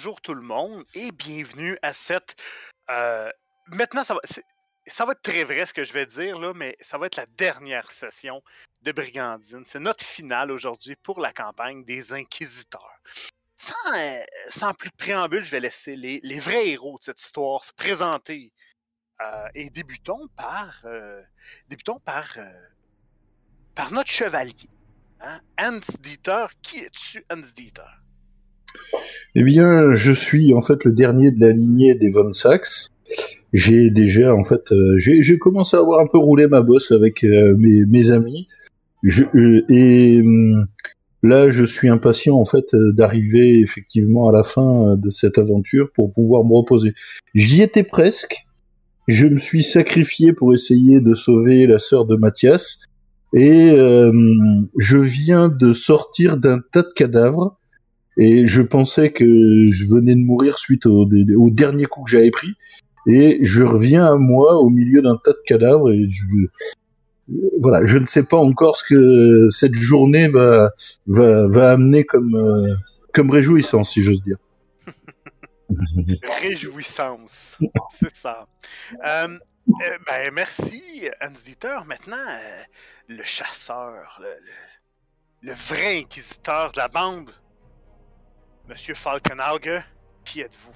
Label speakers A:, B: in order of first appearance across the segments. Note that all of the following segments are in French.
A: bonjour tout le monde et bienvenue à cette. euh, Maintenant, ça va, ça va être très vrai ce que je vais dire, là, mais ça va être la dernière session de Brigandine. C'est notre finale aujourd'hui pour la campagne des Inquisiteurs. Sans, euh, plus de préambule, je vais laisser les, vrais héros de cette histoire se présenter. Euh, et débutons par, débutons par, par notre chevalier, hein, Hans Dieter. Qui es-tu, Hans Dieter?
B: Eh bien, je suis en fait le dernier de la lignée des Von Sachs. J'ai déjà, en fait, euh, j'ai commencé à avoir un peu roulé ma bosse avec euh, mes, mes amis. Je, euh, et hum, là, je suis impatient, en fait, euh, d'arriver effectivement à la fin de cette aventure pour pouvoir me reposer. J'y étais presque. Je me suis sacrifié pour essayer de sauver la sœur de Mathias. Et euh, je viens de sortir d'un tas de cadavres. Et je pensais que je venais de mourir suite au, dernier coup que j'avais pris. Et je reviens à moi au milieu d'un tas de cadavres. Et je, voilà, je ne sais pas encore ce que cette journée va, amener comme, euh, comme réjouissance, si j'ose dire.
A: Réjouissance. C'est ça. Euh, euh, ben, merci, Hans Dieter. Maintenant, euh, le chasseur, le vrai inquisiteur de la bande, Monsieur Falkenauge, qui êtes-vous?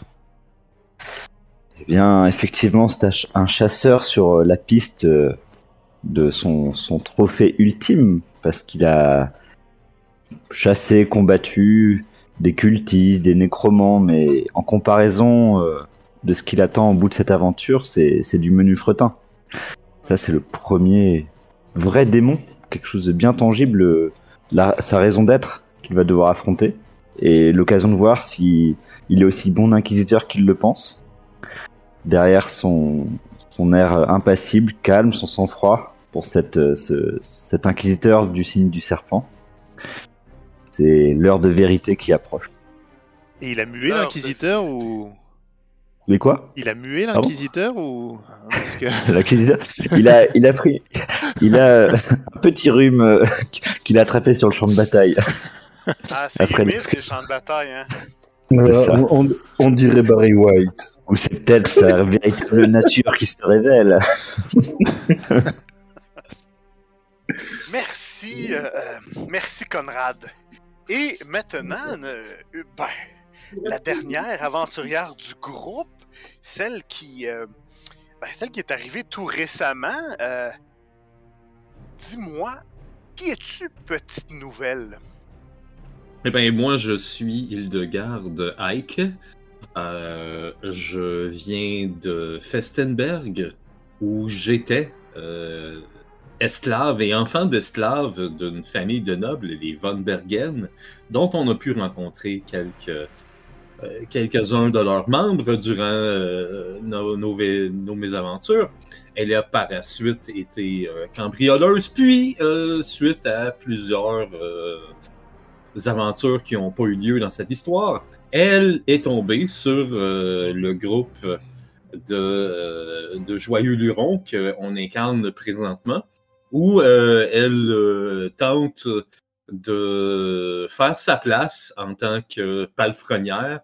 C: Eh bien, effectivement, c'est un ch- un chasseur sur euh, la piste euh, de son, trophée ultime, parce qu'il a chassé, combattu des cultistes, des nécromants, mais en comparaison euh, de ce qu'il attend au bout de cette aventure, c'est du menu fretin. Ça, c'est le premier vrai démon, quelque chose de bien tangible, sa raison d'être qu'il va devoir affronter, et l'occasion de voir si il est aussi bon inquisiteur qu'il le pense derrière son, son air impassible, calme, son sang-froid pour cette, euh, ce- cet inquisiteur du signe du serpent. C'est l'heure de vérité qui approche.
D: Et il a mué
A: Alors,
D: l'inquisiteur ou?
C: Mais quoi?
D: Il a mué
C: bon
D: l'inquisiteur ou? Parce que
C: L'inquisiteur? Il a, il a pris, il a un petit rhume euh, qu'il a attrapé sur le champ de bataille.
A: Ah, c'est
C: Après
A: les champs de bataille, hein?
B: Voilà, on, dirait Barry White.
C: Ou c'est peut-être sa véritable nature qui se révèle.
A: Merci, euh, euh, merci Conrad. Et maintenant, euh, euh, ben, la dernière aventurière du groupe, celle qui, euh, ben, celle qui est arrivée tout récemment. euh, Dis-moi, qui es-tu, petite nouvelle?
E: Eh bien, moi, je suis Hildegarde Ike. Euh, je viens de Festenberg, où j'étais euh, esclave et enfant d'esclave d'une famille de nobles, les von Bergen, dont on a pu rencontrer quelques, euh, quelques-uns de leurs membres durant nos, nos, mésaventures. Elle a par la suite été cambrioleuse, puis suite à plusieurs aventures qui n'ont pas eu lieu dans cette histoire, elle est tombée sur euh, le groupe de, euh, de Joyeux Lurons qu'on incarne présentement, où euh, elle tente de faire sa place en tant que palefrenière,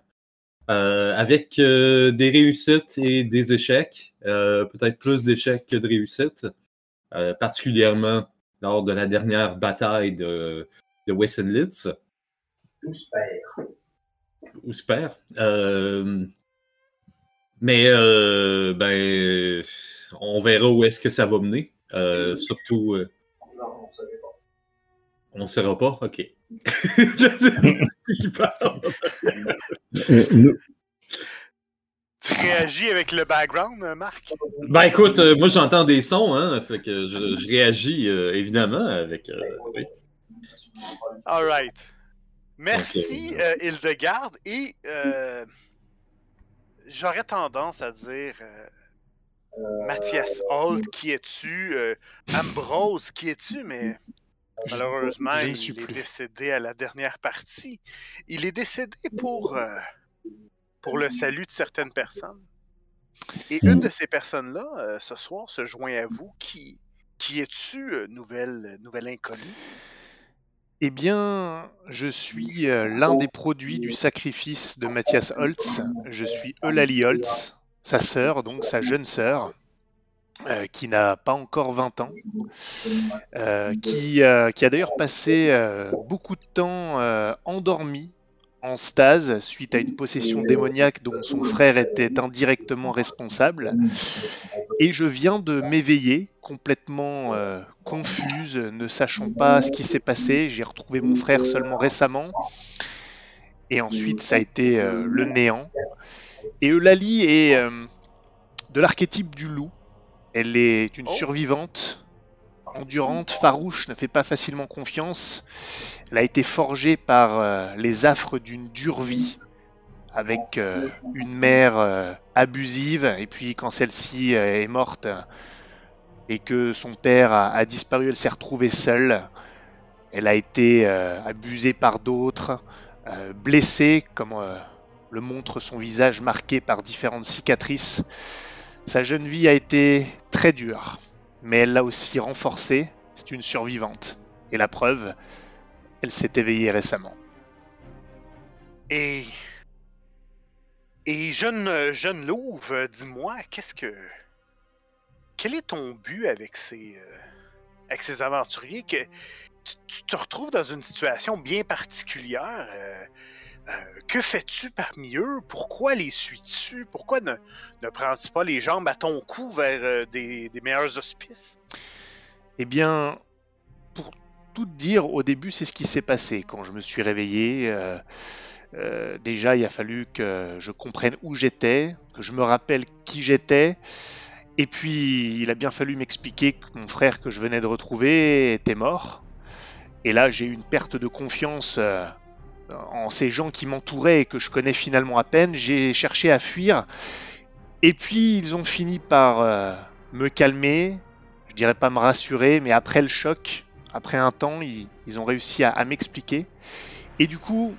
E: avec des réussites et des échecs, peut-être plus d'échecs que de réussites, particulièrement lors de la dernière bataille de, de Wessenlitz. Ou super. Euh, mais euh, ben, on verra où est-ce que ça va mener. Euh, surtout. euh, on ne saura pas? Ok. Je sais pas de qui parle.
A: Tu réagis avec le background, Marc?
E: Ben écoute, euh, moi j'entends des sons, hein, fait que je, je réagis euh, évidemment avec. euh,
A: Alright. Merci, euh, Hildegarde. Et euh, j'aurais tendance à dire euh, Mathias Holt, qui es-tu? Euh, Ambrose, qui es-tu? Mais malheureusement, il est
D: plus.
A: décédé à la dernière partie. Il est décédé pour, euh, pour le salut de certaines personnes. Et une de ces personnes-là, euh, ce soir, se joint à vous. Qui, qui es-tu, euh, nouvelle, nouvelle inconnue?
D: Eh bien, je suis euh, l'un des produits du sacrifice de Mathias Holtz. Je suis Eulalie Holtz, sa sœur, donc sa jeune sœur, euh, qui n'a pas encore 20 ans, euh, qui, qui a d'ailleurs passé beaucoup de temps endormie en stase suite à une possession démoniaque dont son frère était indirectement responsable. Et je viens de m'éveiller complètement euh, confuse, ne sachant pas ce qui s'est passé. J'ai retrouvé mon frère seulement récemment. Et ensuite, ça a été euh, le néant. Et Eulalie est euh, de l'archétype du loup. Elle est une
A: Oh.
D: survivante, endurante, farouche, ne fait pas facilement confiance. Elle a été forgée par euh, les affres d'une dure vie, avec euh, une mère euh, abusive, et puis quand celle-ci est morte et que son père a, disparu, elle s'est retrouvée seule. Elle a été abusée par d'autres, blessée, comme le montre son visage marqué par différentes cicatrices. Sa jeune vie a été très dure, mais elle l'a aussi renforcée. C'est une survivante. Et la preuve, elle s'est éveillée récemment.
A: Et. Et jeune, jeune louve, dis-moi, qu'est-ce que. Quel est ton but avec ces. euh, aventuriers que. Tu, tu te retrouves dans une situation bien particulière. euh, euh, que fais-tu parmi eux? Pourquoi les suis-tu? Pourquoi ne, prends-tu pas les jambes à ton cou vers euh, des, meilleurs auspices?
D: Eh bien, pour tout dire, au début, c'est ce qui s'est passé quand je me suis réveillé. euh, déjà, il a fallu que je comprenne où j'étais, que je me rappelle qui j'étais. Et puis, il a bien fallu m'expliquer que mon frère que je venais de retrouver était mort. Et là, j'ai eu une perte de confiance en ces gens qui m'entouraient et que je connais finalement à peine. J'ai cherché à fuir. Et puis, ils ont fini par euh, me calmer, je dirais pas me rassurer, mais après le choc, après un temps, ils, ont réussi à, à m'expliquer. Et du coup,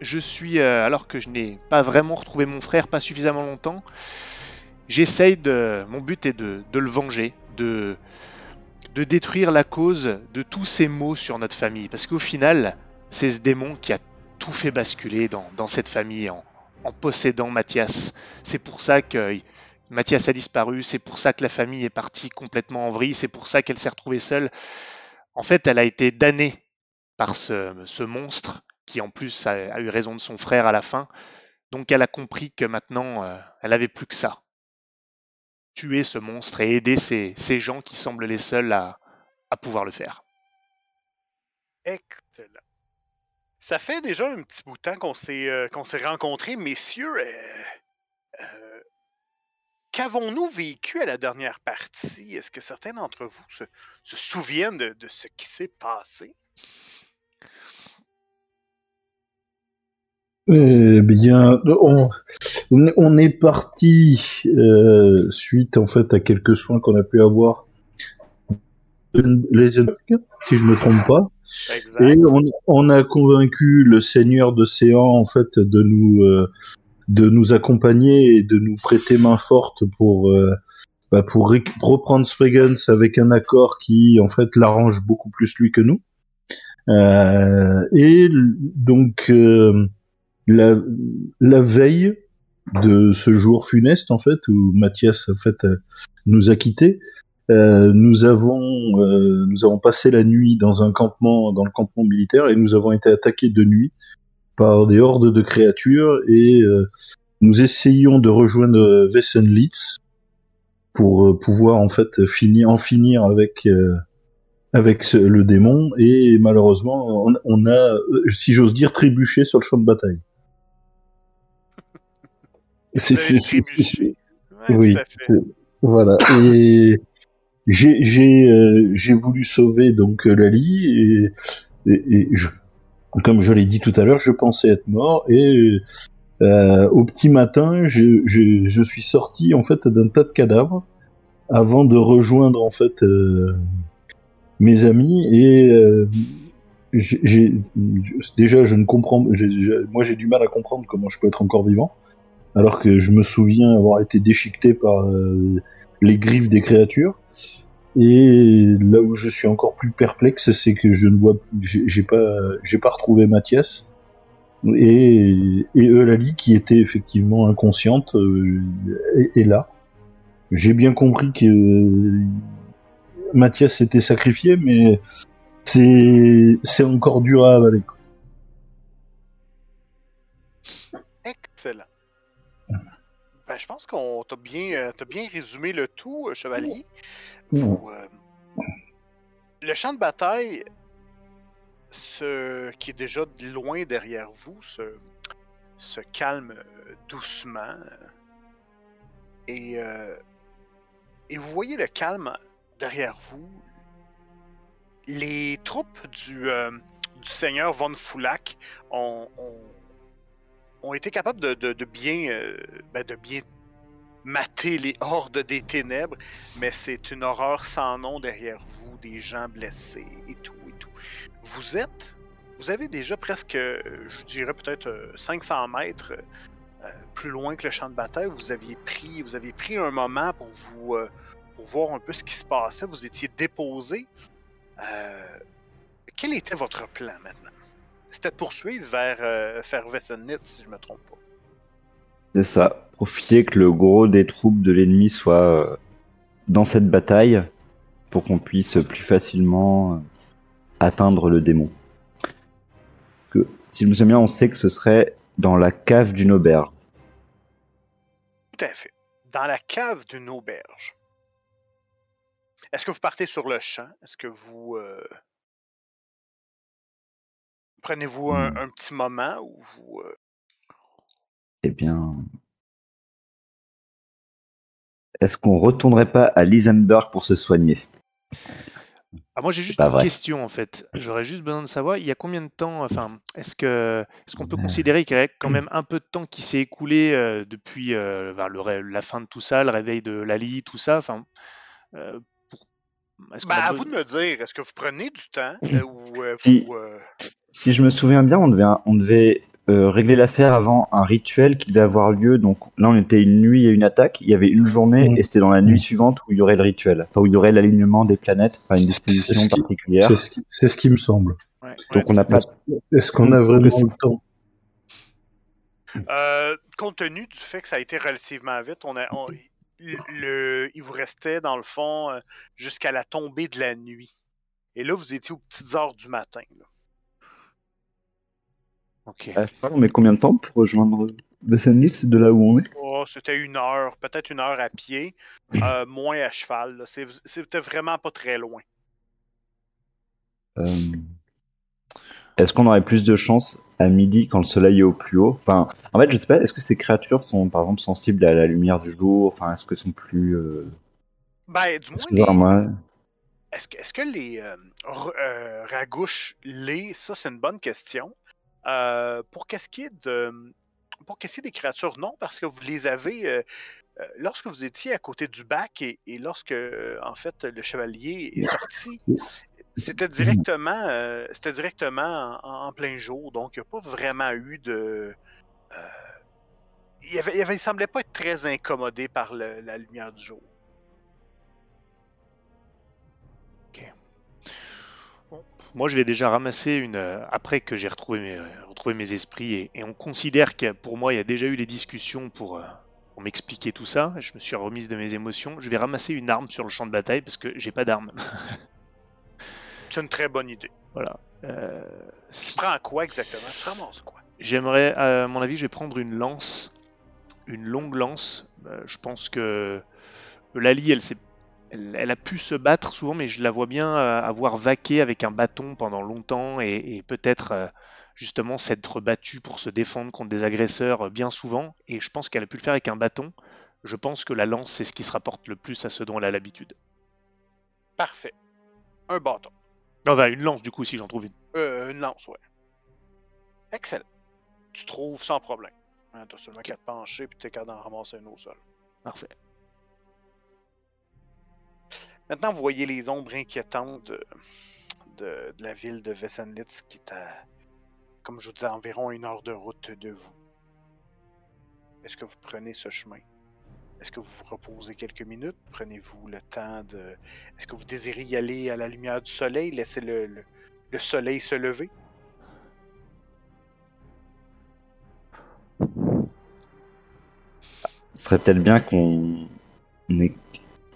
D: je suis, euh, alors que je n'ai pas vraiment retrouvé mon frère, pas suffisamment longtemps, j'essaye de. Mon but est de, de le venger, de, de détruire la cause de tous ces maux sur notre famille. Parce qu'au final, c'est ce démon qui a tout fait basculer dans, cette famille en, possédant Mathias. C'est pour ça que Mathias a disparu, c'est pour ça que la famille est partie complètement en vrille, c'est pour ça qu'elle s'est retrouvée seule. En fait, elle a été damnée par ce, monstre qui en plus a, eu raison de son frère à la fin. Donc elle a compris que maintenant, euh, elle avait plus que ça. Tuer ce monstre et aider ces, ces gens qui semblent les seuls à, à pouvoir le faire.
A: Excellent. Ça fait déjà un petit bout de temps qu'on s'est euh, qu'on s'est rencontrés, messieurs. euh, euh, Qu'avons-nous vécu à la dernière partie? Est-ce que certains d'entre vous se, souviennent de, de ce qui s'est passé?
B: Eh bien, on, est parti suite en fait à quelques soins qu'on a pu avoir les si je me trompe pas. Et on, on a convaincu le seigneur d'océan en fait de nous euh, de nous accompagner et de nous prêter main forte pour euh, bah, pour reprendre Spriggans avec un accord qui en fait l'arrange beaucoup plus lui que nous. Euh, et donc euh, la, la veille de ce jour funeste en fait où Mathias en fait euh, nous a quittés, euh, nous avons euh, nous avons passé la nuit dans un campement dans le campement militaire et nous avons été attaqués de nuit par des hordes de créatures et euh, nous essayions de rejoindre Wessenlitz pour pouvoir en fait finir en finir avec avec ce- le démon et malheureusement on, on a si j'ose dire trébuché sur le champ de bataille. C'est-.
A: Ouais,
B: oui, voilà. Et j'ai euh, voulu sauver donc euh, Lali et, et, je, comme je l'ai dit tout à l'heure, je pensais être mort et euh, au petit matin, je, je, je suis sorti en fait d'un tas de cadavres avant de rejoindre en fait euh, mes amis et euh, j'ai déjà je ne comprends moi j'ai du mal à comprendre comment je peux être encore vivant alors que je me souviens avoir été déchiqueté par euh, les griffes des créatures Et là où je suis encore plus perplexe, c'est que je ne vois, j'ai pas, j'ai pas retrouvé Mathias et, et Eulalie qui était effectivement inconsciente euh, est, là. J'ai bien compris que Mathias s'était sacrifié, mais c'est c'est encore dur à avaler.
A: Je pense qu'on t'a bien, euh, t'as bien résumé le tout, euh, chevalier. Vous, euh, le champ de bataille, ce qui est déjà loin derrière vous, se, se calme doucement. Et, euh, et vous voyez le calme derrière vous. Les troupes du, euh, du seigneur von Foulac ont, ont, ont été capables euh, ben, de bien mater les hordes des ténèbres, mais c'est une horreur sans nom derrière vous, des gens blessés et tout et tout. Vous êtes, vous avez déjà presque, euh, je dirais peut-être euh, 500 mètres euh, plus loin que le champ de bataille. Vous aviez pris, vous aviez pris un moment pour vous, pour voir un peu ce qui se passait. Vous étiez déposé. Quel était votre plan maintenant? C'était poursuivre vers euh, si je me trompe pas.
C: C'est ça. Profiter que le gros des troupes de l'ennemi soit euh, dans cette bataille pour qu'on puisse plus facilement euh, atteindre le démon. Que, si je me souviens bien, on sait que ce serait dans la cave d'une auberge.
A: Tout à fait. Dans la cave d'une auberge. Est-ce que vous partez sur le champ? Est-ce que vous... euh, Prenez-vous un,
C: Hmm.
A: un petit moment ou vous... euh,
C: Eh bien. Est-ce qu'on retournerait pas à Lisenberg pour se soigner?
D: Ah, moi j'ai juste
C: pas
D: une
C: vrai.
D: question en fait. J'aurais juste besoin de savoir, il y a combien de temps, enfin, est-ce que est-ce qu'on peut considérer qu'il y a quand même un peu de temps qui s'est écoulé euh, depuis euh, vers le ré- la fin de tout ça, le réveil de Lali, tout ça, enfin, euh,
A: Ben,
D: a
A: à vous de me dire, est-ce que vous prenez du temps euh, ou euh,
C: Si.
A: vous... euh,
C: Si je me souviens bien, on devait, on devait euh, régler l'affaire avant un rituel qui devait avoir lieu. Donc là, on était une nuit et une attaque. Il y avait une journée
B: Mm.
C: et c'était dans la nuit suivante où il y aurait le rituel. Enfin, où il y aurait l'alignement des planètes, enfin une disposition
B: ce qui-
C: particulière.
B: C'est ce, qui- c'est ce qui me semble.
D: Ouais.
C: Donc on n'a pas.
B: Est-ce qu'on a vraiment le temps?
A: Euh, compte tenu du fait que ça a été relativement vite, on a, on- le, il vous restait dans le fond euh, jusqu'à la tombée de la nuit. Et là, vous étiez aux petites heures du matin. là.
D: Ok.
C: Euh, On met combien de temps pour rejoindre de là où on est?
A: Oh, c'était une heure, peut-être une heure à pied, euh, moins à cheval. C'était vraiment pas très loin.
C: Euh, Est-ce qu'on aurait plus de chance à midi quand le soleil est au plus haut? Enfin, en fait, je sais pas. Est-ce que ces créatures sont par exemple sensibles à la lumière du jour? Enfin, est-ce que sont plus euh...
A: Ben, du moins, les-
C: moi,
A: Est-ce que, les euh, euh, ragouches lait, ça c'est une bonne question. Euh, pour qu'est-ce qui est de, pour qu'est-ce qui est des créatures, non, parce que vous les avez euh, lorsque vous étiez à côté du bac et, et lorsque en fait le chevalier est sorti, c'était directement, euh, c'était directement en, en plein jour, donc il n'y a pas vraiment eu de, euh, il, avait, il, avait- il semblait pas être très incommodé par le- la lumière du jour.
D: Moi, je vais déjà ramasser une. euh, après que j'ai retrouvé mes, euh, retrouvé mes esprits et, et on considère que pour moi, il y a déjà eu les discussions pour, euh, pour m'expliquer tout ça. Je me suis remise de mes émotions. Je vais ramasser une arme sur le champ de bataille parce que j'ai pas d'arme.
A: C'est une très bonne idée.
D: voilà. Euh,
A: Tu
D: si-
A: prends quoi exactement? Tu ramasses quoi?
D: J'aimerais, à mon avis, je vais prendre une lance, une longue lance. Euh, je pense que Lali, elle, elle, elle a pu se battre souvent, mais je la vois bien euh, avoir vaqué avec un bâton pendant longtemps et, et peut-être euh, justement s'être battue pour se défendre contre des agresseurs euh, bien souvent. Et je pense qu'elle a pu le faire avec un bâton. Je pense que la lance, c'est ce qui se rapporte le plus à ce dont elle a l'habitude.
A: Parfait. Un bâton.
D: Non, bah, une lance, du coup, si j'en trouve une.
A: Euh, une lance, ouais. Excellent. Tu trouves sans problème. Hein, T'as seulement qu'à te pencher puis t'es capable d'en ramasser un au sol.
D: Parfait.
A: Maintenant, vous voyez les ombres inquiétantes de, de, de la ville de Vessenlitz qui est à, comme je vous disais, environ une heure de route de vous. Est-ce que vous prenez ce chemin? Est-ce que vous vous reposez quelques minutes? Prenez-vous le temps de... Est-ce que vous désirez y aller à la lumière du soleil, laisser le, le- le soleil se lever?
C: Ce serait peut-être bien qu'on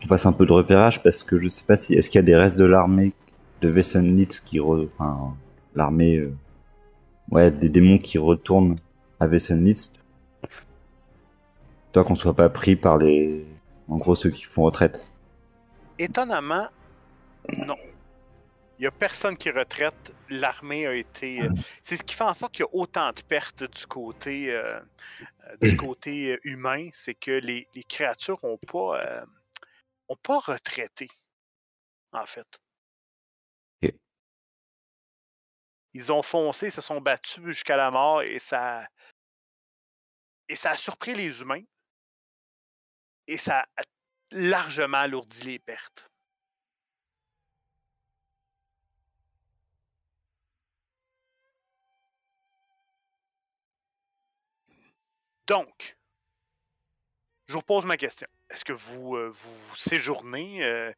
C: fasse un peu de repérage parce que je sais pas si est-ce qu'il y a des restes de l'armée de Wessenlitz qui re... enfin l'armée euh, ouais des démons qui retournent à Wessenlitz? Toi qu'on soit pas pris par les en gros ceux qui font retraite.
A: Étonnamment, non. Il n'y a personne qui retraite. L'armée a été. euh, C'est ce qui fait en sorte qu'il y a autant de pertes du côté, euh, euh, du côté humain. C'est que les, les créatures n'ont pas, euh, ont pas retraité, en fait.
C: Ok.
A: Ils ont foncé, se sont battus jusqu'à la mort et ça. Et ça a surpris les humains. Et ça a largement alourdi les pertes. Donc, je vous repose ma question. Est-ce que vous, euh, vous séjournez euh,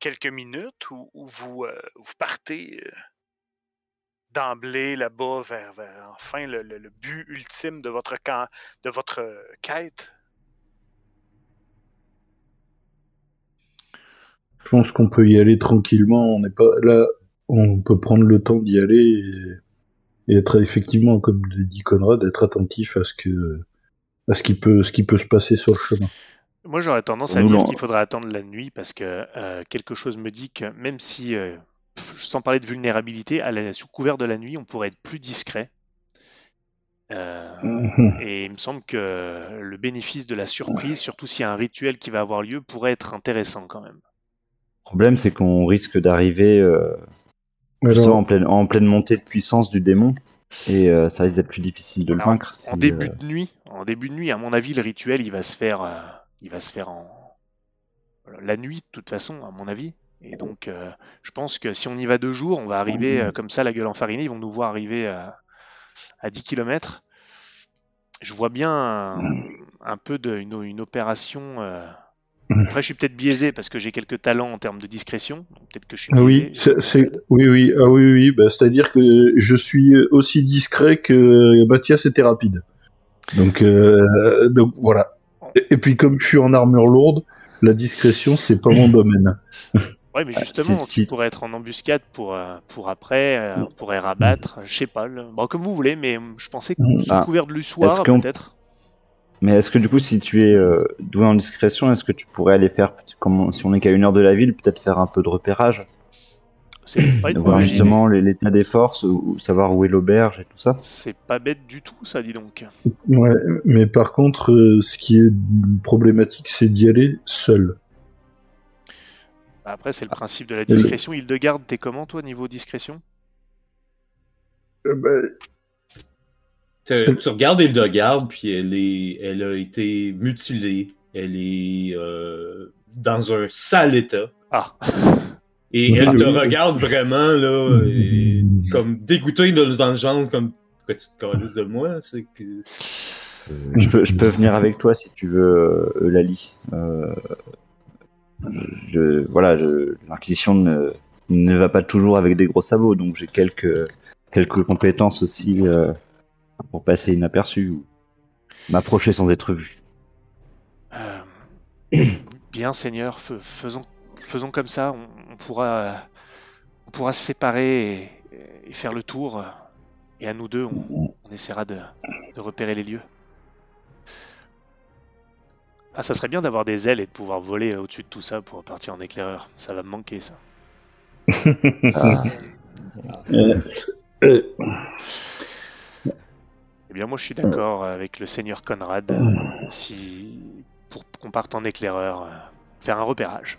A: quelques minutes ou, euh, vous partez d'emblée là-bas vers, enfin le, but ultime de votre camp, de votre quête?
B: Je pense qu'on peut y aller tranquillement. On n'est pas là. On peut prendre le temps d'y aller et, et être effectivement, comme le dit Conrad, être attentif à ce que à ce qui peut ce qui peut se passer sur le chemin.
D: Moi, j'aurais tendance à dire qu'il faudrait attendre la nuit parce que euh, quelque chose me dit que même si, euh, sans parler de vulnérabilité, à la, sous couvert de la nuit, on pourrait être plus discret. Euh,
B: Mhm.
D: et il me semble que le bénéfice de la surprise, surtout s'il y a un rituel qui va avoir lieu, pourrait être intéressant quand même.
C: Le problème c'est qu'on risque d'arriver euh, justement en pleine en pleine montée de puissance du démon et euh, ça risque d'être plus difficile de le vaincre.
D: En
C: si,
D: début
C: euh,
D: de nuit, en début de nuit, à mon avis, le rituel, il va se faire, euh, il va se faire en la nuit de toute façon, à mon avis. Et donc, euh, je pense que si on y va deux jours, on va arriver euh, comme ça, la gueule enfarinée. Ils vont nous voir arriver à, à 10 km. Je vois bien un, un peu de, une, une opération. euh, Après, je suis peut-être biaisé parce que j'ai quelques talents en termes de discrétion. Peut-être que je suis
B: Ah
D: biaisé.
B: oui, c'est, c'est- oui, oui, ah oui, oui, bah, c'est-à-dire que je suis aussi discret que Mathias était rapide. Donc, euh, donc voilà. Et, et puis comme je suis en armure lourde, la discrétion c'est pas mon domaine.
D: Ouais, mais
C: Ah,
D: justement,
C: c'est-
D: tu
C: si-
D: pourrais être en embuscade pour, euh, pour après, euh, on pourrait rabattre, je sais pas, le- bon, comme vous voulez, mais je pensais que
B: Mm.
D: sous
C: Ah.
D: couvert de l'ussoir, peut-être.
C: Mais est-ce que du coup, si tu es euh, doué en discrétion, est-ce que tu pourrais aller faire, comme on- si on est qu'à une heure de la ville, peut-être faire un peu de repérage,
D: C'est pas une
C: voir justement les- l'état des forces, ou, savoir où est l'auberge et tout ça
D: C'est pas bête du tout, ça, dis donc.
B: Ouais, mais par contre, euh, ce qui est problématique, c'est d'y aller seul.
D: Bah, Après,
C: Ah.
D: c'est le principe de la discrétion. Hildegarde, t'es comment, toi, niveau discrétion?
B: Euh, bah,
E: Tu, tu regardes Hildegarde, puis elle, est, elle a été mutilée. Elle est euh, dans un sale état.
D: Ah,
E: Et elle te
B: Oui.
E: regarde vraiment, là, et comme dégoûtée dans, le genre, comme pourquoi tu te de moi? C'est que.
C: je, peux, je peux venir avec toi si tu veux, euh, Lali. Euh, je, voilà, je- l'Inquisition ne, ne va pas toujours avec des gros sabots, donc j'ai quelques, quelques compétences aussi euh, pour passer inaperçu ou m'approcher sans être vu.
D: euh, bien, Seigneur, fais- faisons, faisons comme ça. On, on pourra, on pourra se séparer et, et faire le tour. Et à nous deux, on, on essaiera de, de repérer les lieux. Ah, ça serait bien d'avoir des ailes et de pouvoir voler au-dessus de tout ça pour partir en éclaireur. Ça va me manquer, ça.
C: Ah,
B: euh, euh,
D: Eh bien, moi, je suis d'accord avec le Seigneur Conrad si pour qu'on parte en éclaireur, euh, faire un repérage.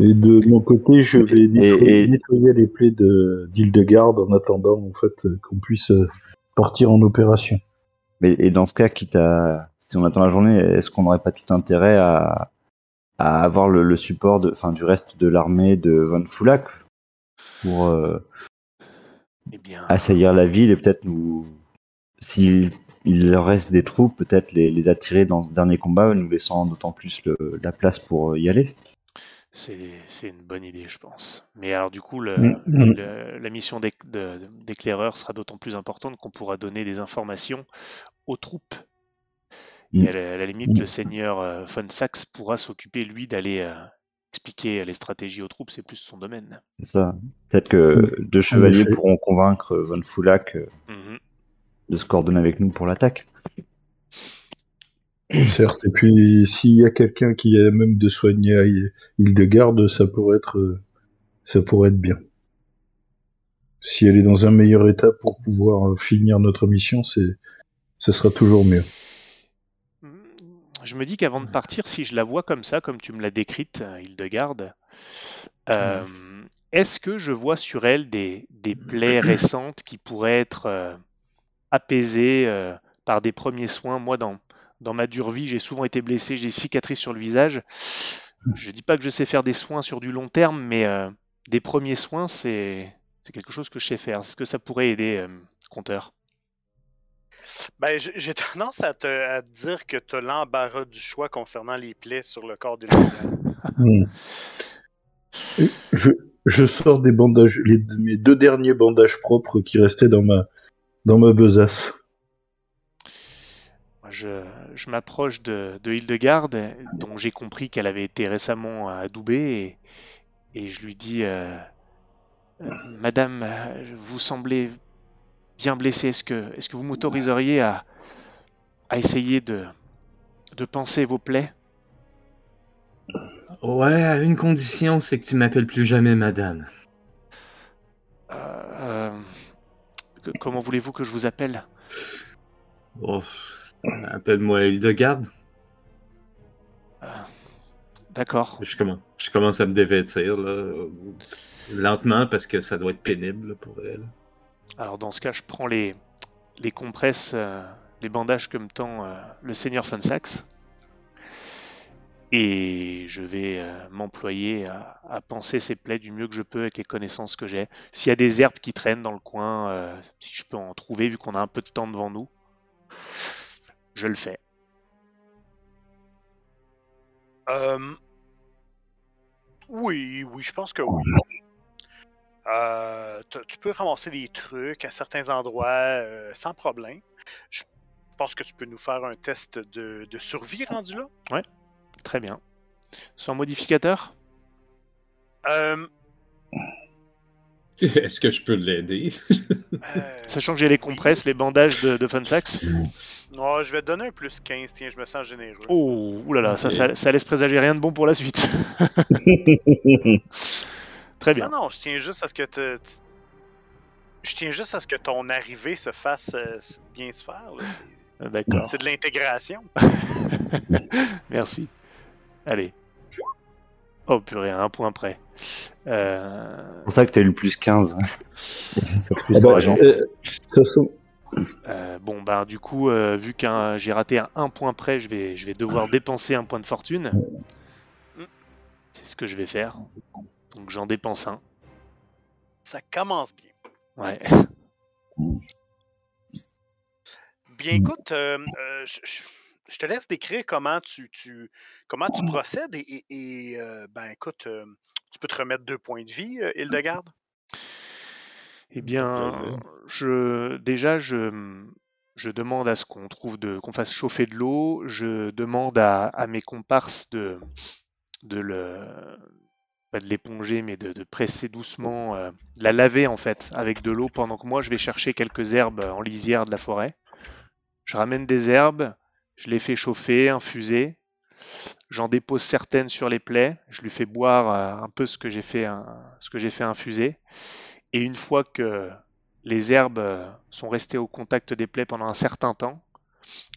B: et de mon côté, je vais nettoyer,
C: et-
B: nettoyer les plaies de, d'Hildegarde en attendant en fait euh, qu'on puisse euh, partir en opération.
C: Mais et dans ce cas, quitte à si on attend la journée, est-ce qu'on n'aurait pas tout intérêt à, à avoir le, le support de, enfin, du reste de l'armée de Von Fulak pour euh,
D: Eh bien,
C: assaillir la ville et peut-être nous, si il leur reste des troupes, peut-être les, les attirer dans ce dernier combat, nous laissant d'autant plus le- la place pour y aller.
D: C'est une bonne idée, je pense. Mais alors, du coup, le-
B: Mm, mm.
D: le- la mission d'éclaireur sera d'autant plus importante qu'on pourra donner des informations aux troupes.
C: Mm.
D: Et à la, à la limite, le seigneur euh, von Sax pourra s'occuper, lui, d'aller euh, expliquer les stratégies aux troupes. C'est plus son domaine.
C: C'est ça. Peut-être que deux chevaliers
B: effet.
C: pourront convaincre Von Foulac euh,
D: Mhm.
C: de se coordonner avec nous pour l'attaque.
B: Certes, et puis s'il y a quelqu'un qui a même de soigner à Hildegarde, ça pourrait être, euh, ça pourrait être bien. Si elle est dans un meilleur état pour pouvoir euh, finir notre mission, c'est, ce sera toujours mieux.
D: Je me dis qu'avant de partir, si je la vois comme ça, comme tu me l'as décrite, euh, Hildegarde, euh, est-ce que je vois sur elle des, des plaies récentes qui pourraient être euh, apaisées euh, par des premiers soins? Moi, dans, dans ma dure vie, j'ai souvent été blessé, j'ai des cicatrices sur le visage. Je dis pas que je sais faire des soins sur du long terme, mais des premiers soins, c'est c'est quelque chose que je sais faire. Est-ce que ça pourrait aider, compteur
A: Ben, j'ai tendance à te, à te dire que tu as l'embarras du choix concernant les plaies sur le corps de l'Illuminati.
B: Hmm. Je, je sors des bandages, les, mes deux derniers bandages propres qui restaient dans ma, dans ma besace.
D: Je, je m'approche de, de Hildegarde, dont j'ai compris qu'elle avait été récemment adoubée, et, et je lui dis euh, Euh, Madame, vous semblez bien blessée. Est-ce que, est-ce que vous m'autoriseriez à, à essayer de, de penser vos plaies?
E: Ouais, à une condition, c'est que tu m'appelles plus jamais madame.
D: Euh, euh, Comment voulez-vous que je vous appelle?
E: Oh, appelle-moi Hildegarde.
D: Euh, D'accord.
E: Je commence, je commence à me dévêtir, là. Lentement, parce que ça doit être pénible là, pour elle.
D: Alors dans ce cas, je prends les, compresses, euh, les bandages que me tend euh, le seigneur Funsax. Et je vais euh, m'employer à, à penser ces plaies du mieux que je peux avec les connaissances que j'ai. S'il y a des herbes qui traînent dans le coin, si je peux en trouver vu qu'on a un peu de temps devant nous, je le fais.
A: Oui, oui, je pense que oui. Euh, tu peux ramasser des trucs à certains endroits euh, sans problème. Je pense que tu peux nous faire un test de, de survie rendu là.
D: Très bien. Sans modificateur?
A: Euh,
E: Est-ce que je peux l'aider?
A: euh,
D: Sachant que j'ai les compresses, les bandages de, de Funsax.
A: non, je vais te donner un plus 15, tiens, je me sens généreux.
D: Oh, oulala, ça, ça, ça laisse présager rien de bon pour la suite. Très bien.
A: Non, non, je tiens juste à ce que te- tu- Je tiens juste à ce que ton arrivée se fasse euh, bien se faire. là. C'est-
D: Euh, D'accord.
A: C'est de l'intégration.
D: Merci. Allez. Oh purée, un point près. Euh,
C: C'est pour ça que tu as eu le plus 15. Ça te fait
B: Ah bah,
C: rageant.
B: euh,
D: euh, bon, bah du coup, euh, vu que j'ai raté à un point près, je vais, je vais devoir dépenser un point de fortune. C'est ce que je vais faire. Donc j'en dépense un.
A: Ça commence bien.
D: Ouais.
A: Bien, écoute, euh, euh, je, je- je te laisse décrire comment tu, tu- comment tu procèdes et, et- et, euh, ben écoute, euh, tu peux te remettre deux points de vie, euh, Hildegarde?
D: Eh bien, je déjà je, je demande à ce qu'on trouve de qu'on fasse chauffer de l'eau. Je demande à, à mes comparses de de le pas de l'éponger, mais de, de presser doucement, euh, de la laver en fait avec de l'eau pendant que moi je vais chercher quelques herbes en lisière de la forêt. Je ramène des herbes, je les fais chauffer, infuser. J'en dépose certaines sur les plaies. Je lui fais boire euh, un peu ce que j'ai fait, ce que j'ai fait infuser. Et une fois que les herbes euh, sont restées au contact des plaies pendant un certain temps,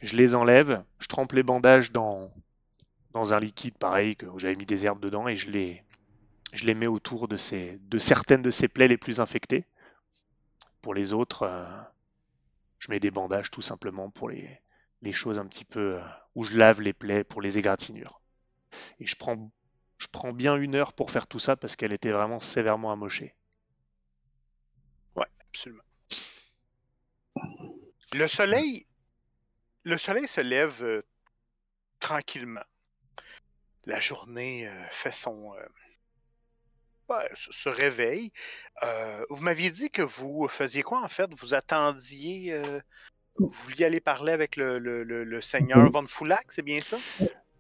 D: je les enlève, je trempe les bandages dans, dans un liquide pareil, que où j'avais mis des herbes dedans, et je les, je les mets autour de, ces, de certaines de ces plaies les plus infectées. Pour les autres, euh, je mets des bandages tout simplement pour les, les choses un petit peu euh, où je lave les plaies pour les égratignures. Et je prends, bien une heure pour faire tout ça parce qu'elle était vraiment sévèrement amochée.
A: Absolument. Le soleil le soleil se lève euh, tranquillement. La journée euh, fait son. Ouais, se réveille. Euh, vous m'aviez dit que vous faisiez quoi en fait? Vous attendiez. euh, vous vouliez aller parler avec le, le- le- le seigneur. Von Foulac, c'est bien ça?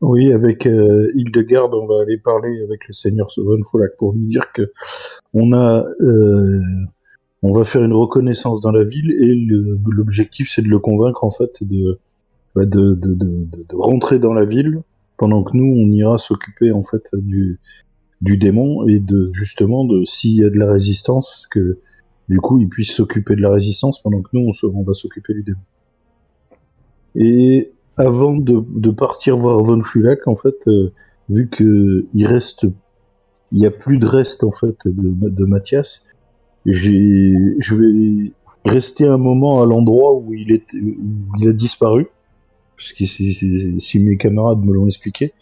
B: Oui, avec euh, Hildegarde, on va aller parler avec le seigneur Von Foulac pour lui dire que on a, euh, on va faire une reconnaissance dans la ville et l'objectif c'est de le convaincre en fait bah, de, de, de, de- de rentrer dans la ville pendant que nous on ira s'occuper en fait du, du démon et de justement de s'il y a de la résistance que du coup il puisse s'occuper de la résistance pendant que nous on, va s'occuper du démon. Et avant de, de partir voir Von Fulac, en fait, euh, vu que il reste, il y a plus de reste en fait de, Mathias, j'ai, je vais rester un moment à l'endroit où il est, où il a disparu, puisque si- si mes camarades me l'ont expliqué.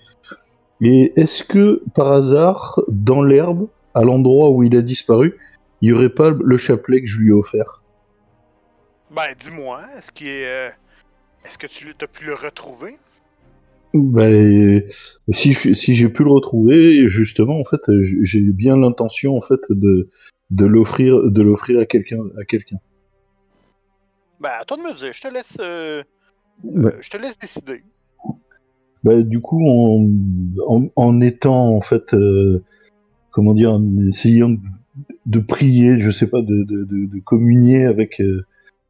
B: Et est-ce que par hasard, dans l'herbe, à l'endroit où il a disparu, il y aurait pas le chapelet que je lui ai offert?
A: Ben, dis-moi, est-ce qu'il est. euh, Est-ce que tu as pu le retrouver?
B: Ben, si si j'ai pu le retrouver, justement, en fait, j'ai bien l'intention, en fait, de de l'offrir de l'offrir à quelqu'un à quelqu'un.
A: Ben, à toi de me dire, je te laisse. euh, euh, je te laisse décider.
B: Bah, du coup, en, en, en étant, en fait, euh, comment dire, en essayant de prier, je sais pas, de, de, de, de communier avec euh,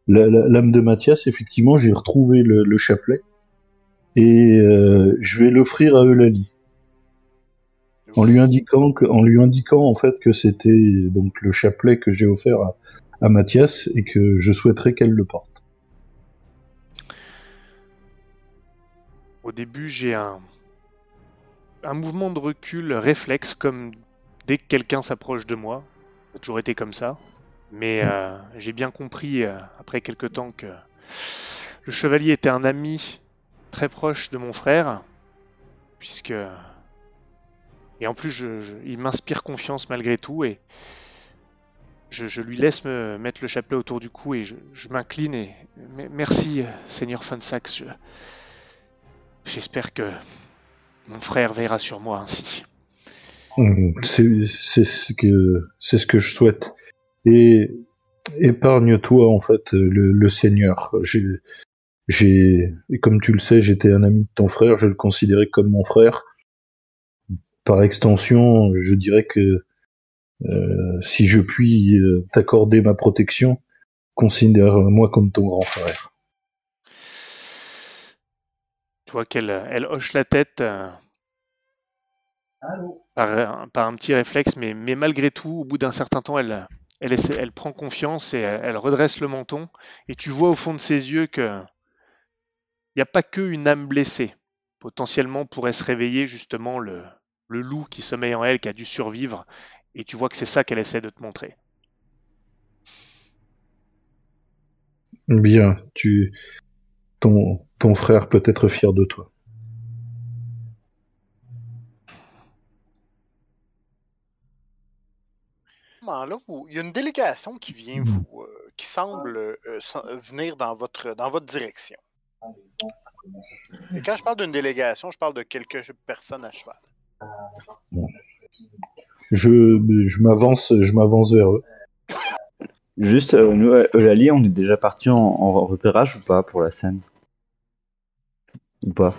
B: l'âme de Mathias, effectivement, j'ai retrouvé le, le chapelet et euh, je vais l'offrir à Eulalie. en lui indiquant que, en lui indiquant en fait que c'était donc le chapelet que j'ai offert à, à Mathias et que je souhaiterais qu'elle le porte.
D: Au début, j'ai un, un mouvement de recul réflexe, comme dès que quelqu'un s'approche de moi. Ça a toujours été comme ça. Mais euh, j'ai bien compris, euh, après quelque temps, que le chevalier était un ami très proche de mon frère, puisque... Et en plus, je- il m'inspire confiance malgré tout, et je, lui laisse me mettre le chapelet autour du cou, et je, m'incline, et me- merci, euh, Seigneur Funsax. Je- J'espère que mon frère veillera sur moi ainsi.
B: C'est c'est ce que je souhaite. Et épargne-toi en fait le, Seigneur. J'ai comme tu le sais, j'étais un ami de ton frère, je le considérais comme mon frère. Par extension, je dirais que euh, si je puis euh, t'accorder ma protection, considère-moi comme ton grand frère.
D: Tu vois qu'elle elle hoche la tête euh, par, un- par un petit réflexe, mais, mais malgré tout, au bout d'un certain temps, elle, elle, essaie- elle prend confiance et elle, elle redresse le menton. Et tu vois au fond de ses yeux que il n'y a pas qu'une âme blessée. Potentiellement pourrait se réveiller justement le, le loup qui sommeille en elle, qui a dû survivre. Et tu vois que c'est ça qu'elle essaie de te montrer.
B: Bien, tu ton ton frère peut être fier de toi.
A: moment-là, vous- il y a une délégation qui vient vous, euh, qui semble euh, venir dans votre, dans votre direction. Et quand je parle d'une délégation, je parle de quelques personnes à cheval.
B: Je je m'avance je m'avance vers eux.
C: Juste, euh, nous, Eulalie, on est déjà parti en, en repérage ou pas pour la scène? Ou pas?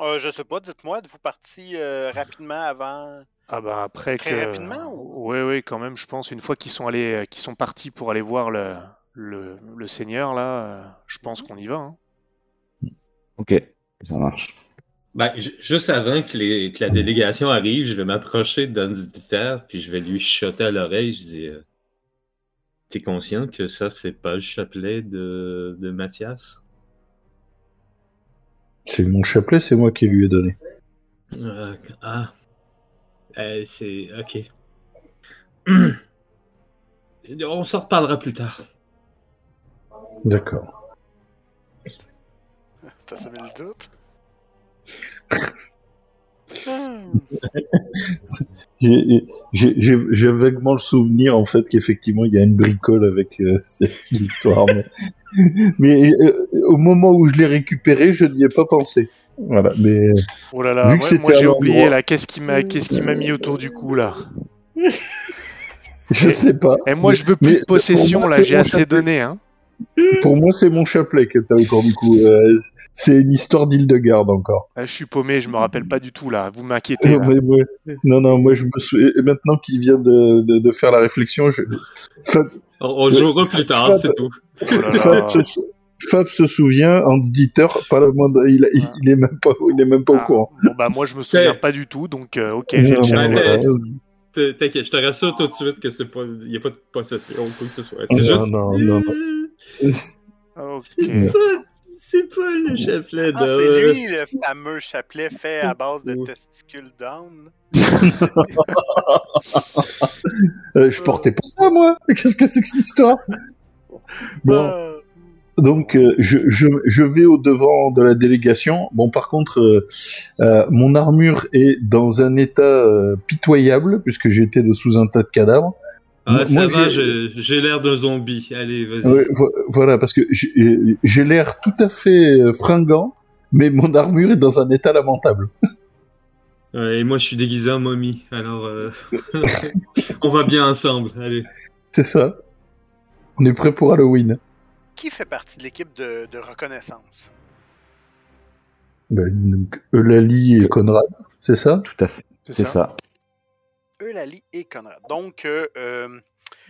A: Euh, je sais pas, dites-moi, êtes-vous parti euh, rapidement avant?
D: Ah bah après
A: Très
D: que...
A: rapidement, ou-
D: Oui, oui, quand même, je pense. Une fois qu'ils sont allés, euh, qu'ils sont partis pour aller voir le, le, le Seigneur, là, je pense qu'on y va. hein.
C: Ok, ça marche.
E: Ben, ju- juste avant que, les- que la délégation arrive, je vais m'approcher de Don Dieter, puis je vais lui chuchoter à l'oreille. Je dis euh, T'es conscient que ça, c'est pas le chapelet de, de Mathias
B: C'est mon chapelet, c'est moi qui lui ai donné.
E: Euh, Ah. Euh, c'est. Ok. On s'en reparlera plus tard.
B: D'accord.
A: T'as semé le doute?
B: J'ai- J'ai j'ai- j'ai vaguement le souvenir en fait qu'effectivement il y a une bricole avec euh, cette histoire. Mais, mais, euh, au moment où je l'ai récupéré, je n'y ai pas pensé. Voilà, mais euh,
D: Oh là là,
B: Vu que
D: moi,
B: c'était
D: moi, j'ai oublié là. Qu'est-ce qui m'a qu'est-ce qui m'a mis autour du cou là
B: je sais pas.
D: Et moi,
B: Mais-
D: je veux plus de possession
B: moi,
D: là. J'ai assez donné. Hein.
B: Pour moi, c'est mon chapelet que t'as autour du cou. Euh, c'est une histoire d'île de garde encore.
D: Ah, je suis paumé. Je me rappelle pas du tout là. Vous m'inquiétez.
B: non, non, moi je me souviens. et Maintenant qu'il vient de, de, de faire la réflexion, je... Fab,
E: On, on jouera plus tard,
B: Fab-
E: c'est tout.
D: Oh là là.
B: Fab, se, Fab se souvient, en Dieter, pas moindre, il, il, il est même pas, il est même pas
D: Ah,
B: au courant.
D: Bon bah moi je me souviens pas du tout donc euh, ok j'ai le chapelet.
E: T'inquiète, je te rassure tout de suite que c'est pas, y a pas de possession ou quoi que ce soit.
B: Non,
E: C'est juste.
B: non, non, non.
E: C'est pas, le chapelet de.
A: Ah, c'est lui le fameux chapelet fait à base de testicules d'âne.
B: Euh, je portais pas ça, moi. Qu'est-ce que c'est que cette histoire? Bon,
A: Ah.
B: donc euh, je, je, je vais au devant de la délégation. Bon, par contre, euh, euh, mon armure est dans un état euh, pitoyable puisque j'étais de sous un tas de cadavres.
E: Ah,
B: Moi,
E: ça va,
B: j'ai-
E: l'air d'un zombie. Allez, vas-y.
B: Ouais, voilà, parce que j'ai l'air tout à fait euh, fringant, mais mon armure est dans un état lamentable.
E: Ouais, et moi, je suis déguisé en momie. Alors, euh, on va bien ensemble. Allez.
B: C'est ça. On est prêt pour Halloween.
A: Qui fait partie de l'équipe de, de reconnaissance?
B: Ben, donc, Eulalie et Conrad, c'est ça?
C: Tout à fait,
D: C'est
C: c'est
D: ça.
C: ça.
A: Eulalie et Conrad. Donc, euh, euh,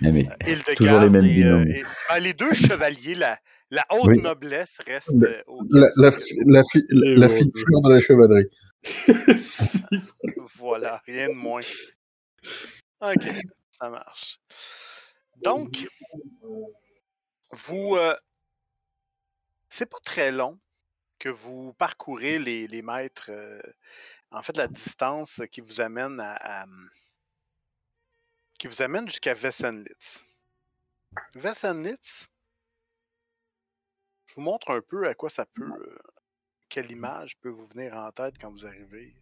C: mais
A: Hildegarde
C: Toujours les mêmes
A: et, euh, et- ben, les deux chevaliers, la, la haute
B: Oui.
A: noblesse reste
B: Le-
A: euh, au
B: La, la, fi- la, fi-
E: Et
B: la
E: bon,
B: fine
E: bon.
B: fleur de la chevalerie.
A: Voilà, rien de moins. Ok, ça marche. Donc, vous. euh, c'est pas très long que vous parcourez les, les mètres. euh, en fait, la distance qui vous amène à. à, qui vous amène jusqu'à Vessenlitz. Vessenlitz, je vous montre un peu à quoi ça peut. euh, quelle image peut vous venir en tête quand vous arrivez